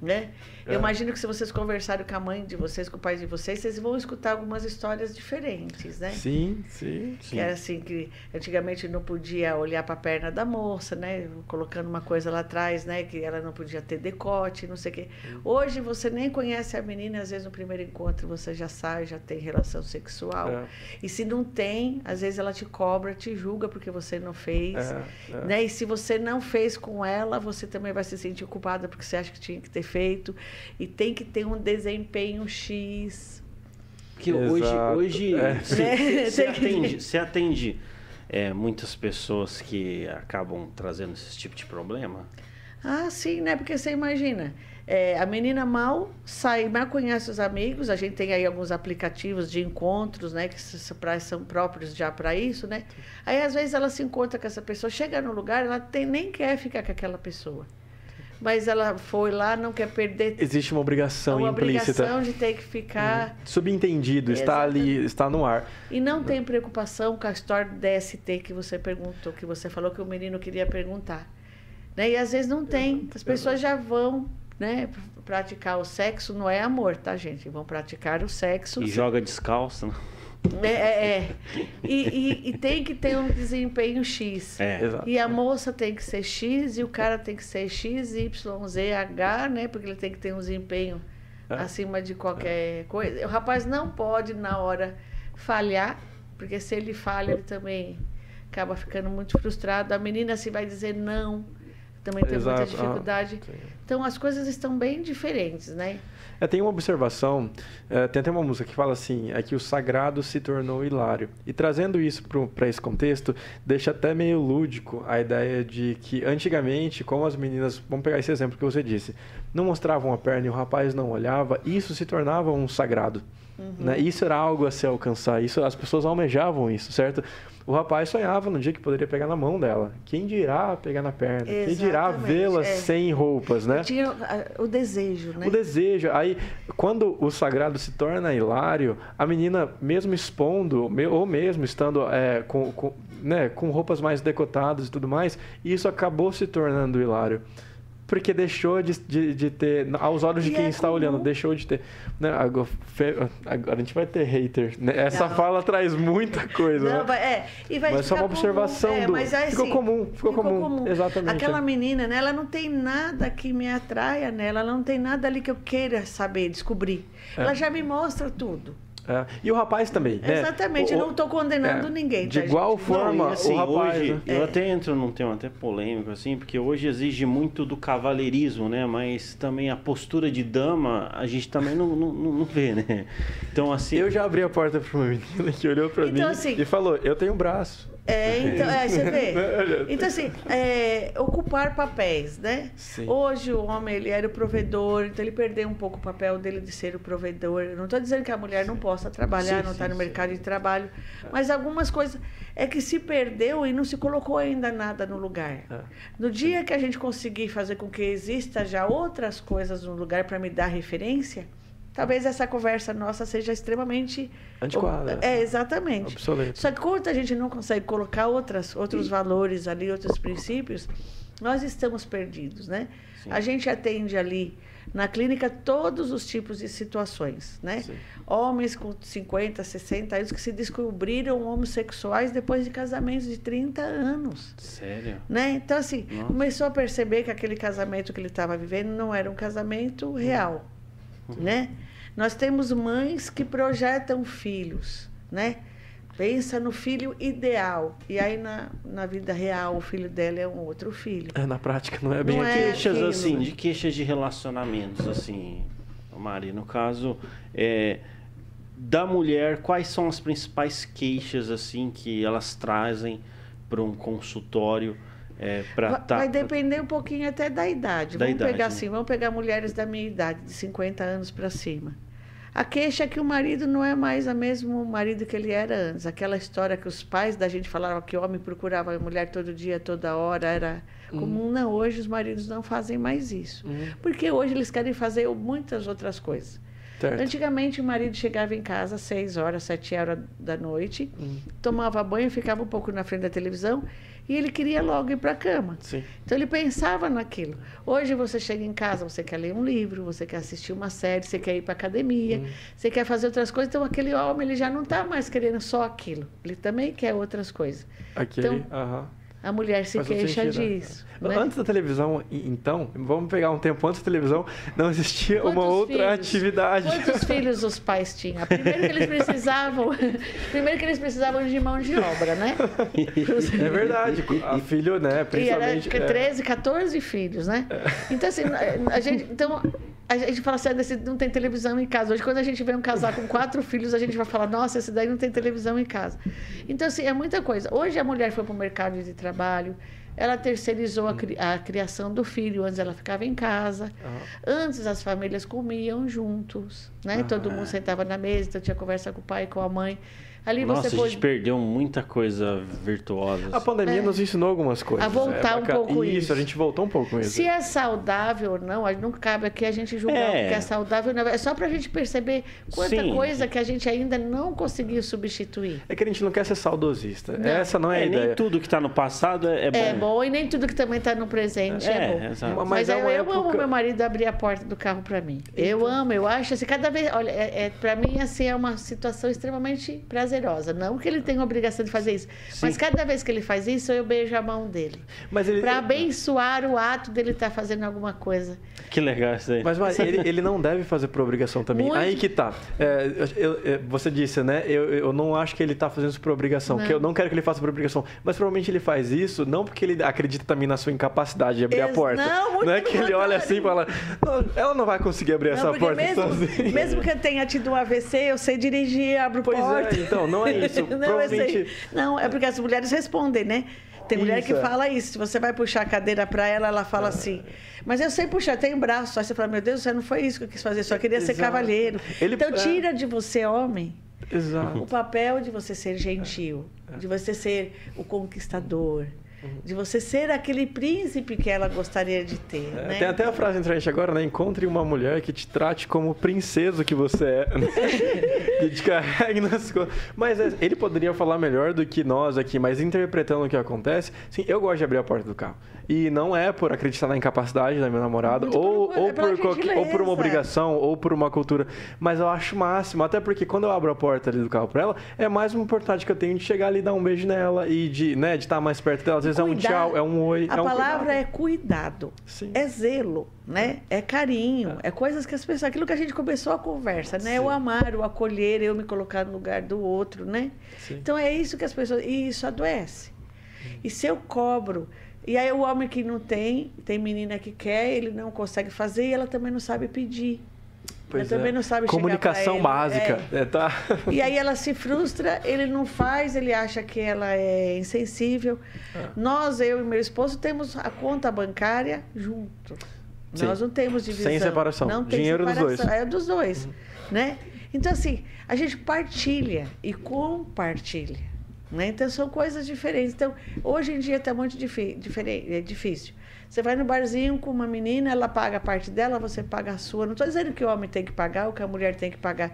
né? É. Eu imagino que se vocês conversarem com a mãe de vocês, com o pai de vocês, vocês vão escutar algumas histórias diferentes, né? Sim, sim. Que era assim, que antigamente não podia olhar para a perna da moça, né? Colocando uma coisa lá atrás, né? Que ela não podia ter decote, não sei o quê. Hoje você nem conhece a menina, às vezes no primeiro encontro você já sai, já tem relação sexual. É. E se não tem, às vezes ela te cobra, te julga porque você não fez. É, é. Né? E se você não fez com ela, você também vai se sentir culpada porque você acha que tinha que ter feito. E tem que ter um desempenho X. Que hoje, Exato. hoje É. Né? atende, você atende é, muitas pessoas que acabam trazendo esse tipo de problema? Ah, sim, né? Porque você imagina, é, a menina mal sai, mal conhece os amigos, a gente tem aí alguns aplicativos de encontros, né? Que são próprios já para isso, né? Aí às vezes ela se encontra com essa pessoa, chega no lugar, ela tem, nem quer ficar com aquela pessoa. Mas ela foi lá, não quer perder Existe uma obrigação uma implícita. obrigação de ter que ficar. Subentendido, está ali, está no ar. E não tem preocupação com a história do DST que você perguntou, que você falou que o menino queria perguntar. Né? E às vezes não tem. As pessoas já vão né, praticar o sexo, não é amor, tá, gente? Vão praticar o sexo. E joga descalço, né? É, é, é. E, e- e tem que ter um desempenho X. É. Exato. E a moça tem que ser X e o cara tem que ser X, Y, Z, H, né? Porque ele tem que ter um desempenho É. acima de qualquer coisa. O rapaz não pode, na hora, falhar, porque se ele falha, ele também acaba ficando muito frustrado. A menina, se vai dizer não, também tem Exato. muita Ah, dificuldade. sim. Então, as coisas estão bem diferentes, né? É, tem uma observação, é, tem até uma música que fala assim, é que o sagrado se tornou hilário. E trazendo isso para esse contexto, deixa até meio lúdico a ideia de que antigamente, como as meninas, vamos pegar esse exemplo que você disse, não mostravam a perna e o rapaz não olhava, isso se tornava um sagrado. Né? Isso era algo a se alcançar, isso as pessoas almejavam isso, certo? O rapaz sonhava no dia que poderia pegar na mão dela. Quem dirá pegar na perna? Quem dirá Exatamente, vê-la é. sem roupas, né? Tinha ah, o desejo, né? O desejo. Aí, quando o sagrado se torna hilário, a menina, mesmo expondo, ou mesmo estando é, com, com, né, com roupas mais decotadas e tudo mais, isso acabou se tornando hilário. Porque deixou de, de, de ter, aos olhos de E quem é está comum. olhando, deixou de ter. Né, agora, agora a gente vai ter hater. Né? Essa Não. fala traz muita coisa. Não, né? vai- é, e vai Mas só uma observação comum. É, do- mas é ficou assim, comum, ficou comum. Exatamente, Aquela é. menina, né, ela não tem nada que me atraia nela, ela não tem nada ali que eu queira saber, descobrir. É. Ela já me mostra tudo. É. E o rapaz também. né? Exatamente, O- eu não estou condenando é, ninguém. De tá, igual gente? forma, Não, assim, o rapaz. hoje, né? eu É. até entro num tema até polêmico, assim, porque hoje exige muito do cavalheirismo, né? Mas também a postura de dama, a gente também não, não, não não vê, né? Então, assim... Eu já abri a porta para uma menina que olhou para Então, mim assim- e falou: Eu tenho um braço. É, então, é, você vê. Então, assim, é, ocupar papéis, né? Sim. Hoje o homem, ele era o provedor, então ele perdeu um pouco o papel dele de ser o provedor. Eu não estou dizendo que a mulher não possa trabalhar, Sim, não está sim, no sim. mercado de trabalho, mas algumas coisas é que se perdeu e não se colocou ainda nada no lugar. É. No dia que a gente conseguir fazer com que exista já outras coisas no lugar para me dar referência, talvez essa conversa nossa seja extremamente Antiquada. É, exatamente. Obsoleto. Só que quando a gente não consegue colocar outras, outros valores ali, outros princípios, nós estamos perdidos, né? Sim. A gente atende ali na clínica todos os tipos de situações, né? Sim. Homens com 50, 60 anos que se descobriram homossexuais depois de casamentos de 30 anos. Sério? Né? Então, assim, Nossa. começou a perceber que aquele casamento que ele estava vivendo não era um casamento real, né? Nós temos mães que projetam filhos, né? Pensa no filho ideal. E aí, na, na vida real, o filho dela é um outro filho. É, na prática não é bem Não é queixas aquilo, assim, de queixas de relacionamentos, assim, Mari, no caso, é, da mulher, quais são as principais queixas assim que elas trazem para um consultório é, Vai, tá, vai depender um pouquinho até da idade. Da vamos idade, pegar né? assim, vamos pegar mulheres da minha idade, de 50 anos para cima. A queixa é que o marido não é mais o mesmo marido que ele era antes. Aquela história que os pais da gente falavam que o homem procurava a mulher todo dia, toda hora, era comum. Não, hoje os maridos não fazem mais isso. Uhum. Porque hoje eles querem fazer muitas outras coisas. Certo. Antigamente o marido chegava em casa às 6 horas, 7 horas da noite, Hum. tomava banho, ficava um pouco na frente da televisão e ele queria logo ir para a cama. Sim. Então ele pensava naquilo. Hoje você chega em casa, você quer ler um livro, você quer assistir uma série, você quer ir para academia, Hum. você quer fazer outras coisas. Então aquele homem ele já não está mais querendo só aquilo. Ele também quer outras coisas. Aquele. Então, aham. A mulher se Faz queixa sentido, né? disso. né? Antes da televisão, então, vamos pegar um tempo antes da televisão, não existia uma Quantos outra filhos? atividade. Quantos filhos os pais tinham? Primeiro que eles precisavam, primeiro que eles precisavam de mão de obra, né? É verdade. A filho, né, E era principalmente. é. 13, 14 filhos, né? Então, assim, a gente, então, a gente fala assim, "Ah, esse não tem televisão em casa. Hoje, quando a gente vê um casal com quatro filhos, a gente vai falar, nossa, esse daí não tem televisão em casa. Então, assim, é muita coisa. Hoje a mulher foi para o mercado de trabalho, ela terceirizou a, cri- a criação do filho, antes ela ficava em casa. Antes as famílias comiam juntos, né? Todo mundo sentava na mesa, então tinha conversa com o pai, com a mãe. Ali Nossa, você a gente perdeu muita coisa virtuosa. A pandemia É. nos ensinou algumas coisas. A voltar É um pouco isso. isso. a gente voltou um pouco com isso. Se é saudável ou não, não cabe aqui a gente julgar É. o que é saudável. não. É só pra gente perceber quanta Sim. coisa que a gente ainda não conseguiu substituir. É que a gente não quer ser saudosista. Não. Essa não é, a É, ideia. nem tudo que tá no passado é, é bom. É bom e nem tudo que também está no presente é, É, bom. Mas Mas, é eu, eu amo época- meu marido abrir a porta do carro para mim. Eu amo, eu acho assim, cada vez. Olha, é, é, para mim, assim, é uma situação extremamente prazerosa. Não que ele tenha obrigação de fazer isso, mas cada vez que ele faz isso, eu beijo a mão dele. Mas ele. Para abençoar o ato dele estar fazendo alguma coisa. Que legal isso aí. Mas, mas ele, ele não deve fazer por obrigação também. Muito. Aí que tá. É, eu- eu- você disse, né? Eu, eu não acho que ele tá fazendo isso por obrigação. Não. Porque eu não quero que ele faça por obrigação. Mas provavelmente ele faz isso não porque ele acredita também na sua incapacidade de abrir a Ex- porta. não, muito é que ele pelo olha contrário. assim e fala: "Não, ela não vai conseguir abrir essa Não, porque porta mesmo, sozinha. mesmo que eu tenha tido um AVC, eu sei dirigir, abro Pois porta. é, então, não é isso. não, Provavelmente- sei. não, é porque as mulheres respondem, né? Tem mulher Isso, que é. fala isso. Se você vai puxar a cadeira para ela, ela fala assim. Mas eu sei puxar, tem braço. Aí você fala, meu Deus, você não foi isso que eu quis fazer, só queria ser Exato. cavalheiro. Ele- então é. tira de você, homem, Exato. o papel de você ser gentil, de você ser o conquistador, de você ser aquele príncipe que ela gostaria de ter. É, né? Tem até a frase entre a gente agora, né? Encontre uma mulher que te trate como princesa que você é. que te carregue nas coisas. Mas é, ele poderia falar melhor do que nós aqui, mas interpretando o que acontece, sim, eu gosto de abrir a porta do carro. E não é por acreditar na incapacidade da minha namorada, Muito ou, pelo- ou, é por, qualquer- ou por uma obrigação, ou por uma cultura. Mas eu acho máximo, até porque quando eu abro a porta ali do carro pra ela, é mais uma oportunidade que eu tenho de chegar ali e dar um beijo nela e de né, de estar mais perto dela. Às vezes é um Cuidar. tchau, é um oi. A é um palavra cuidado. é cuidado, Sim. é zelo, né? É carinho, é. coisas que as pessoas, aquilo que a gente começou a conversa, né? Sim. O amar, o acolher, eu me colocar no lugar do outro, né? Sim. Então é isso que as pessoas, e isso adoece. E se eu cobro, e aí o homem que não tem, tem menina que quer, ele não consegue fazer e ela também não sabe pedir. Pois também é. não sabe Comunicação básica. É, tá. E aí ela se frustra, ele não faz, ele acha que ela é insensível. É. Nós, eu e meu esposo, temos a conta bancária junto. Sim. Nós não temos divisão. Sem separação. Não tem Dinheiro dos separação. dois. É dos dois, né? Então, assim, a gente partilha e compartilha. Né? Então, são coisas diferentes. Então, hoje em dia está muito é difícil. Você vai no barzinho com uma menina, ela paga a parte dela, você paga a sua. Não estou dizendo que o homem tem que pagar ou que a mulher tem que pagar.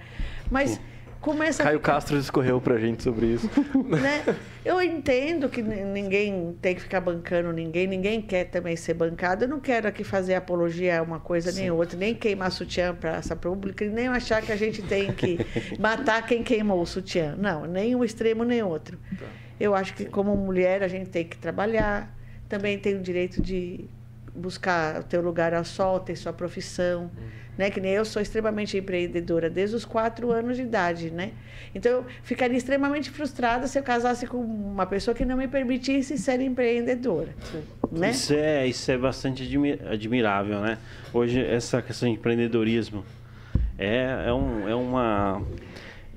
Mas começa Caio ficar- Castro discorreu pra gente sobre isso. né? Eu entendo que ninguém tem que ficar bancando ninguém, ninguém quer também ser bancado. Eu não quero aqui fazer apologia a uma coisa nem outra, nem queimar sutiã para essa pública, nem achar que a gente tem que matar quem queimou o sutiã. Não, nem um extremo nem outro. Eu acho que como mulher a gente tem que trabalhar, também tem o direito de buscar o teu lugar ao sol, ter sua profissão, né? Que nem eu sou extremamente empreendedora desde os quatro anos de idade, né? Então eu ficaria extremamente frustrada se eu casasse com uma pessoa que não me permitisse ser empreendedora, né? Isso é, isso é bastante admi- admirável, né? Hoje, essa questão de empreendedorismo é, é, um, é uma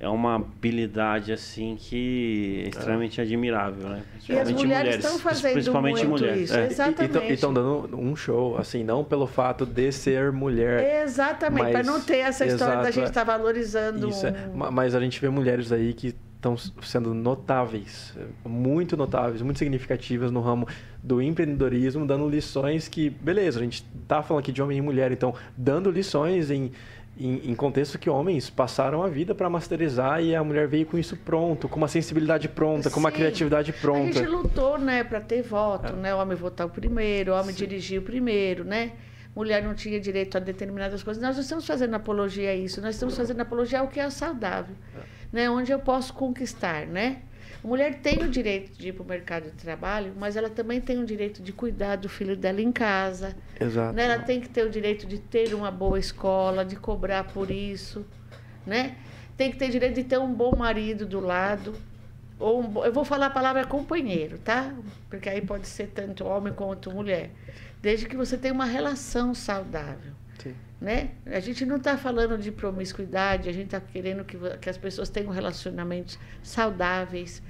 é uma habilidade assim que é extremamente admirável, né? E as Principalmente mulheres estão fazendo principalmente muito mulheres. isso, é. exatamente. E estão dando um show, assim, não pelo fato de ser mulher. Exatamente, para não ter essa história da exato, gente é. estar valorizando Isso é. um- Ma- Mas a gente vê mulheres aí que estão sendo notáveis, muito notáveis, muito significativas no ramo do empreendedorismo, dando lições que, beleza, a gente tá falando aqui de homem e mulher, então dando lições em, em, em contexto que homens passaram a vida para masterizar e a mulher veio com isso pronto, com uma sensibilidade pronta, com uma Sim. criatividade A gente pronta. lutou, né, para ter voto, É. né? O homem votar o primeiro, o homem dirigir o primeiro, né? Mulher não tinha direito a determinadas coisas. Nós não estamos fazendo apologia a isso, nós estamos fazendo apologia ao que é saudável, né? Onde eu posso conquistar, né? A mulher tem o direito de ir para o mercado de trabalho, mas ela também tem o direito de cuidar do filho dela em casa, Exato. né? Ela tem que ter o direito de ter uma boa escola, de cobrar por isso, né? Tem que ter direito de ter um bom marido do lado. Ou um bo- eu vou falar a palavra companheiro, tá? Porque aí pode ser tanto homem quanto mulher. Desde que você tenha uma relação saudável, Sim. né? A gente não está falando de promiscuidade, a gente está querendo que, que as pessoas tenham relacionamentos saudáveis,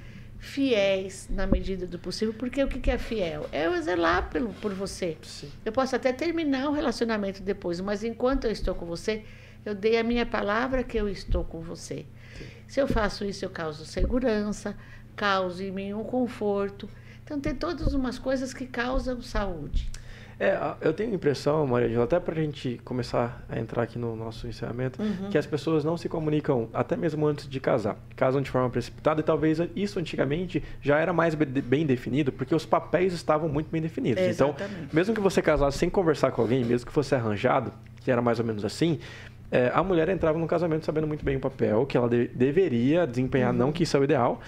fiéis na medida do possível. Porque o que é fiel? É eu zelar pelo, por você. Sim. Eu posso até terminar o relacionamento depois, mas enquanto eu estou com você, eu dei a minha palavra que eu estou com você. Se eu faço isso, eu causo segurança, causo em mim um conforto. Então, tem todas umas coisas que causam saúde. É, a- eu tenho a impressão, Maria Angela, até pra gente começar a entrar aqui no nosso encerramento, Uhum. que as pessoas não se comunicam até mesmo antes de casar. Casam de forma precipitada e talvez isso antigamente já era mais be- bem definido, porque os papéis estavam muito bem definidos. Então, mesmo que você casasse sem conversar com alguém, mesmo que fosse arranjado, que era mais ou menos assim, é, a mulher entrava no casamento sabendo muito bem o papel que ela de- deveria desempenhar, Uhum. não que isso é o ideal,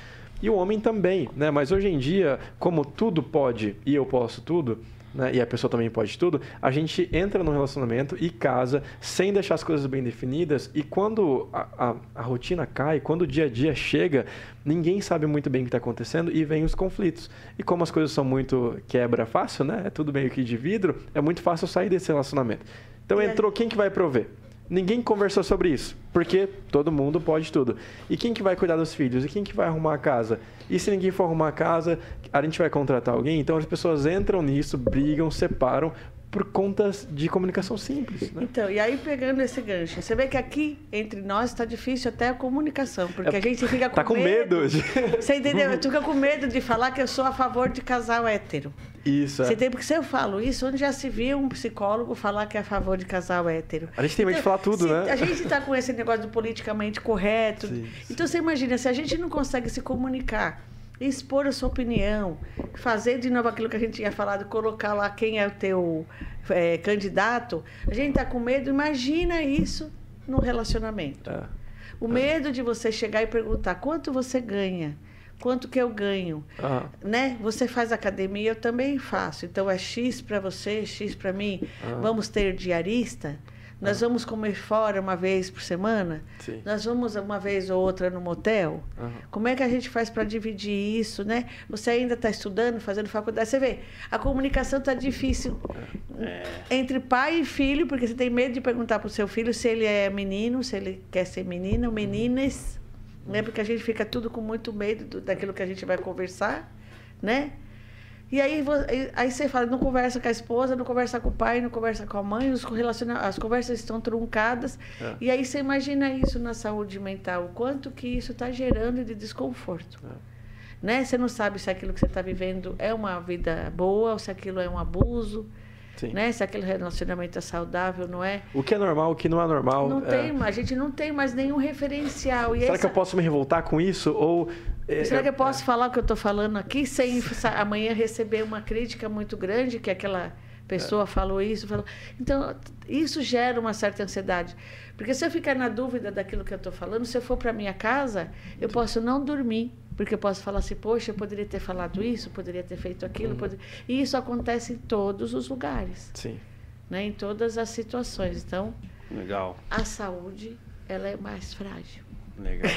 e o homem também, né? Mas hoje em dia, como tudo pode e eu posso tudo, né? E a pessoa também pode tudo, a gente entra no relacionamento e casa sem deixar as coisas bem definidas. E quando a, a- a rotina cai, quando o dia a dia chega, ninguém sabe muito bem o que está acontecendo e vem os conflitos. E como as coisas são muito quebra fácil, né? É tudo meio que de vidro, é muito fácil sair desse relacionamento. Então entrou quem que vai prover? Ninguém conversou sobre isso, porque todo mundo pode tudo. E quem que vai cuidar dos filhos? E quem que vai arrumar a casa? E se ninguém for arrumar a casa, a gente vai contratar alguém? Então as pessoas entram nisso, brigam, separam por contas de comunicação simples, né? Então, e aí pegando esse gancho, você vê que aqui entre nós está difícil até a comunicação, porque É, a gente fica com Tá com medo de... Você entendeu? Tu fica com medo de falar que eu sou a favor de casal hétero. Isso, é. Você tem, porque se eu falo isso, onde já se viu um psicólogo falar que é a favor de casal hétero? A gente tem medo de falar tudo, né? A gente está com esse negócio do politicamente correto. Sim, então você imagina, se a gente não consegue se comunicar, expor a sua opinião, fazer de novo aquilo que a gente tinha falado, colocar lá quem é o teu é, candidato, a gente está com medo. Imagina isso no relacionamento. É. O medo de você chegar e perguntar quanto você ganha, quanto que eu ganho, Ah, né? Você faz academia, eu também faço. Então é X para você, X para mim. Ah. Vamos ter diarista. Nós vamos comer fora uma vez por semana? Sim. Nós vamos uma vez ou outra no motel? Aham. Como é que a gente faz para dividir isso, né? Você ainda está estudando, fazendo faculdade. Você vê, a comunicação está difícil entre pai e filho, porque você tem medo de perguntar para o seu filho se ele é menino, se ele quer ser menina ou meninas, né? Porque a gente fica tudo com muito medo do- daquilo que a gente vai conversar, né? E aí, aí- você fala, não conversa com a esposa, não conversa com o pai, não conversa com a mãe, os relaciona- as conversas estão truncadas. É. E aí você imagina isso na saúde mental, o quanto que isso está gerando de desconforto. Né? Você não sabe se aquilo que você está vivendo é uma vida boa ou se aquilo é um abuso, Sim. né? se aquele relacionamento é saudável, não é? O que é normal, o que não é normal. Não é. tem, a gente não tem mais nenhum referencial. E Será essa- que eu posso me revoltar com isso? Ou. é, Será que eu é, posso falar o que eu estou falando aqui sem amanhã receber uma crítica muito grande que aquela pessoa É. falou isso? Falou... Então, isso gera uma certa ansiedade. Porque se eu ficar na dúvida daquilo que eu estou falando, se eu for para minha casa, eu posso não dormir. Porque eu posso falar assim, poxa, eu poderia ter falado isso, poderia ter feito aquilo. Uhum. poder- E isso acontece em todos os lugares, Sim. né? em todas as situações. Então, Legal. a saúde ela é mais frágil. Legal.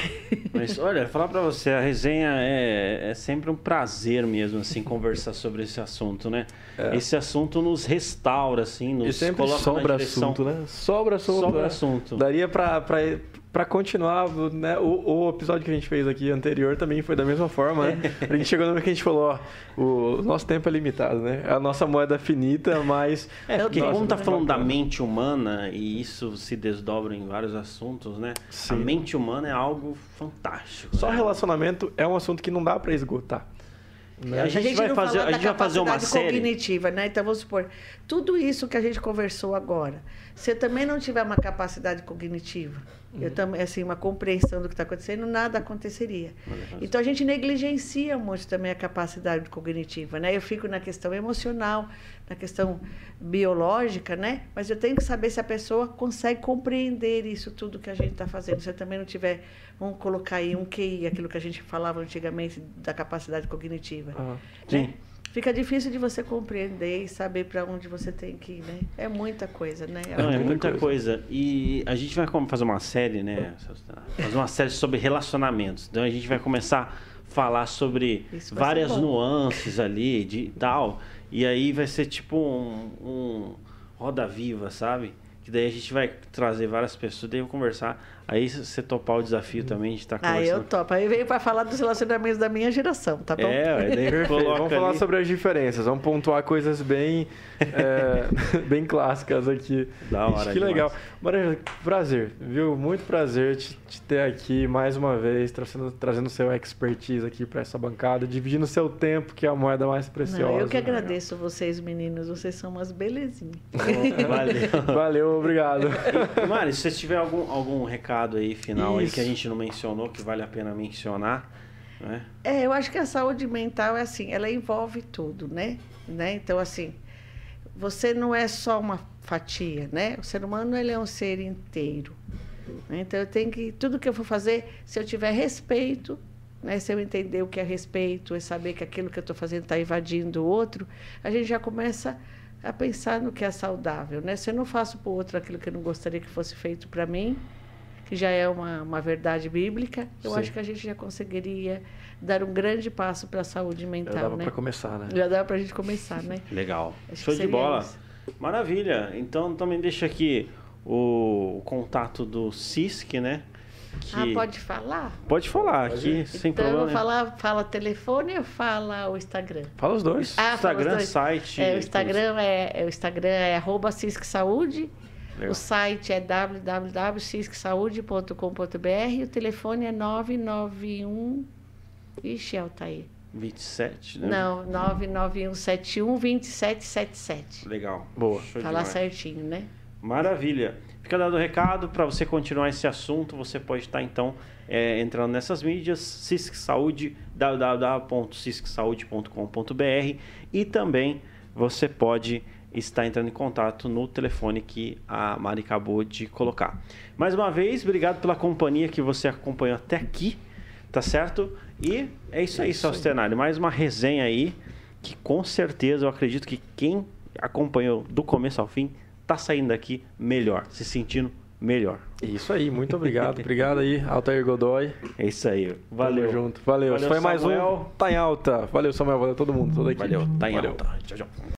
Mas olha, falar pra você, a resenha é, é sempre um prazer mesmo, assim, conversar sobre esse assunto, né? É. Esse assunto nos restaura, assim, nos E sempre coloca sobra assunto, né? Sobra assunto. Sobra né? assunto. Daria pra, pra, pra continuar, né? O, o episódio que a gente fez aqui anterior também foi da mesma forma, né? A gente chegou no momento que a gente falou, ó, o nosso tempo é limitado, né? A nossa moeda é finita, mas... É, porque Nossa, como tá falando da bacana. mente humana, e isso se desdobra em vários assuntos, né? Sim. A mente humana é algo fantástico. Só né? relacionamento é um assunto que não dá pra esgotar. A gente vai não fazer- falou a da gente vai fazer uma série. cognitiva, né? Então vamos supor, tudo isso que a gente conversou agora, se eu também não tiver uma capacidade cognitiva, Uhum. eu também assim uma compreensão do que está acontecendo, nada aconteceria. Então a gente negligencia muito também a capacidade cognitiva, né? Eu fico na questão emocional, na questão biológica, né? Mas eu tenho que saber se a pessoa consegue compreender isso tudo que a gente está fazendo. Se eu também não tiver, vamos colocar aí um QI, aquilo que a gente falava antigamente da capacidade cognitiva. Aham. Sim. Fica difícil de você compreender e saber para onde você tem que ir, né? É muita coisa, né? Não, é muita muita coisa. E a gente vai fazer uma série, né? Fazer uma série sobre relacionamentos. Então a gente vai começar a falar sobre várias nuances ali de tal. E aí vai ser tipo um, um roda viva, sabe? Que daí a gente vai trazer várias pessoas, daí eu vou conversar. Aí se você topar o desafio também, a gente tá Ah, eu conversando. topo. Aí veio para falar dos relacionamentos da minha geração, tá bom? É, daí Perfeito. coloca Vamos falar ali. sobre as diferenças, vamos pontuar coisas bem, é, bem clássicas aqui. Da hora que demais. legal. Maria, prazer, viu? Muito prazer te, te ter aqui mais uma vez, trazendo, trazendo seu expertise aqui para essa bancada, dividindo seu tempo, que é a moeda mais preciosa. Não, eu que né? agradeço vocês, meninos. Vocês são umas belezinhas. Valeu. Valeu, obrigado. E, Mari, se você tiver algum, algum recado aí final aí Isso. que a gente não mencionou, que vale a pena mencionar, né? É, eu acho que a saúde mental é assim, ela envolve tudo, né? né? Então, assim, você não é só uma fatia, né? O ser humano, ele é um ser inteiro. né? Então, eu tenho que, tudo que eu for fazer, se eu tiver respeito, né? se eu entender o que é respeito, e saber que aquilo que eu estou fazendo está invadindo o outro, a gente já começa a pensar no que é saudável, né? Se eu não faço para o outro aquilo que eu não gostaria que fosse feito para mim, que já é uma, uma verdade bíblica, eu Sim. acho que a gente já conseguiria dar um grande passo para a saúde Já mental, dava né? para começar, né? Já dá para a gente começar, né? Legal. Acho Show de bola. isso. Maravilha. Então também deixa aqui o, o contato do CISC, né? Que- Ah, pode falar? Pode falar Pode aqui, sem então, problema. vou falar, fala telefone ou fala o Instagram? Fala os dois. Ah, fala os Instagram, dois. site. É, o Instagram é, é o Instagram é arroba Saúde. Legal. O site é www.ciscsaude.com.br e o telefone é 991 Ixi, Altair. 27, né? Não, 991712777. Legal. Boa. Show Falar demais. certinho, né? Maravilha. Fica dado o recado para você continuar esse assunto. Você pode estar então é, entrando nessas mídias, Cisc Saúde, www.ciscsaude.com.br e também você pode está entrando em contato no telefone que a Mari acabou de colocar. Mais uma vez, obrigado pela companhia que você acompanhou até aqui, tá certo? E é isso é aí, cenário. Mais uma resenha aí que com certeza eu acredito que quem acompanhou do começo ao fim tá saindo daqui melhor, se sentindo melhor. Isso aí, muito obrigado. obrigado aí, Altair Godoy. É isso aí. Valeu. Tamo junto. Valeu. valeu Foi Samuel. mais um Tá em Alta. Valeu, Samuel. Valeu todo mundo, toda. Valeu, Tá em valeu. Alta. Tchau, tchau.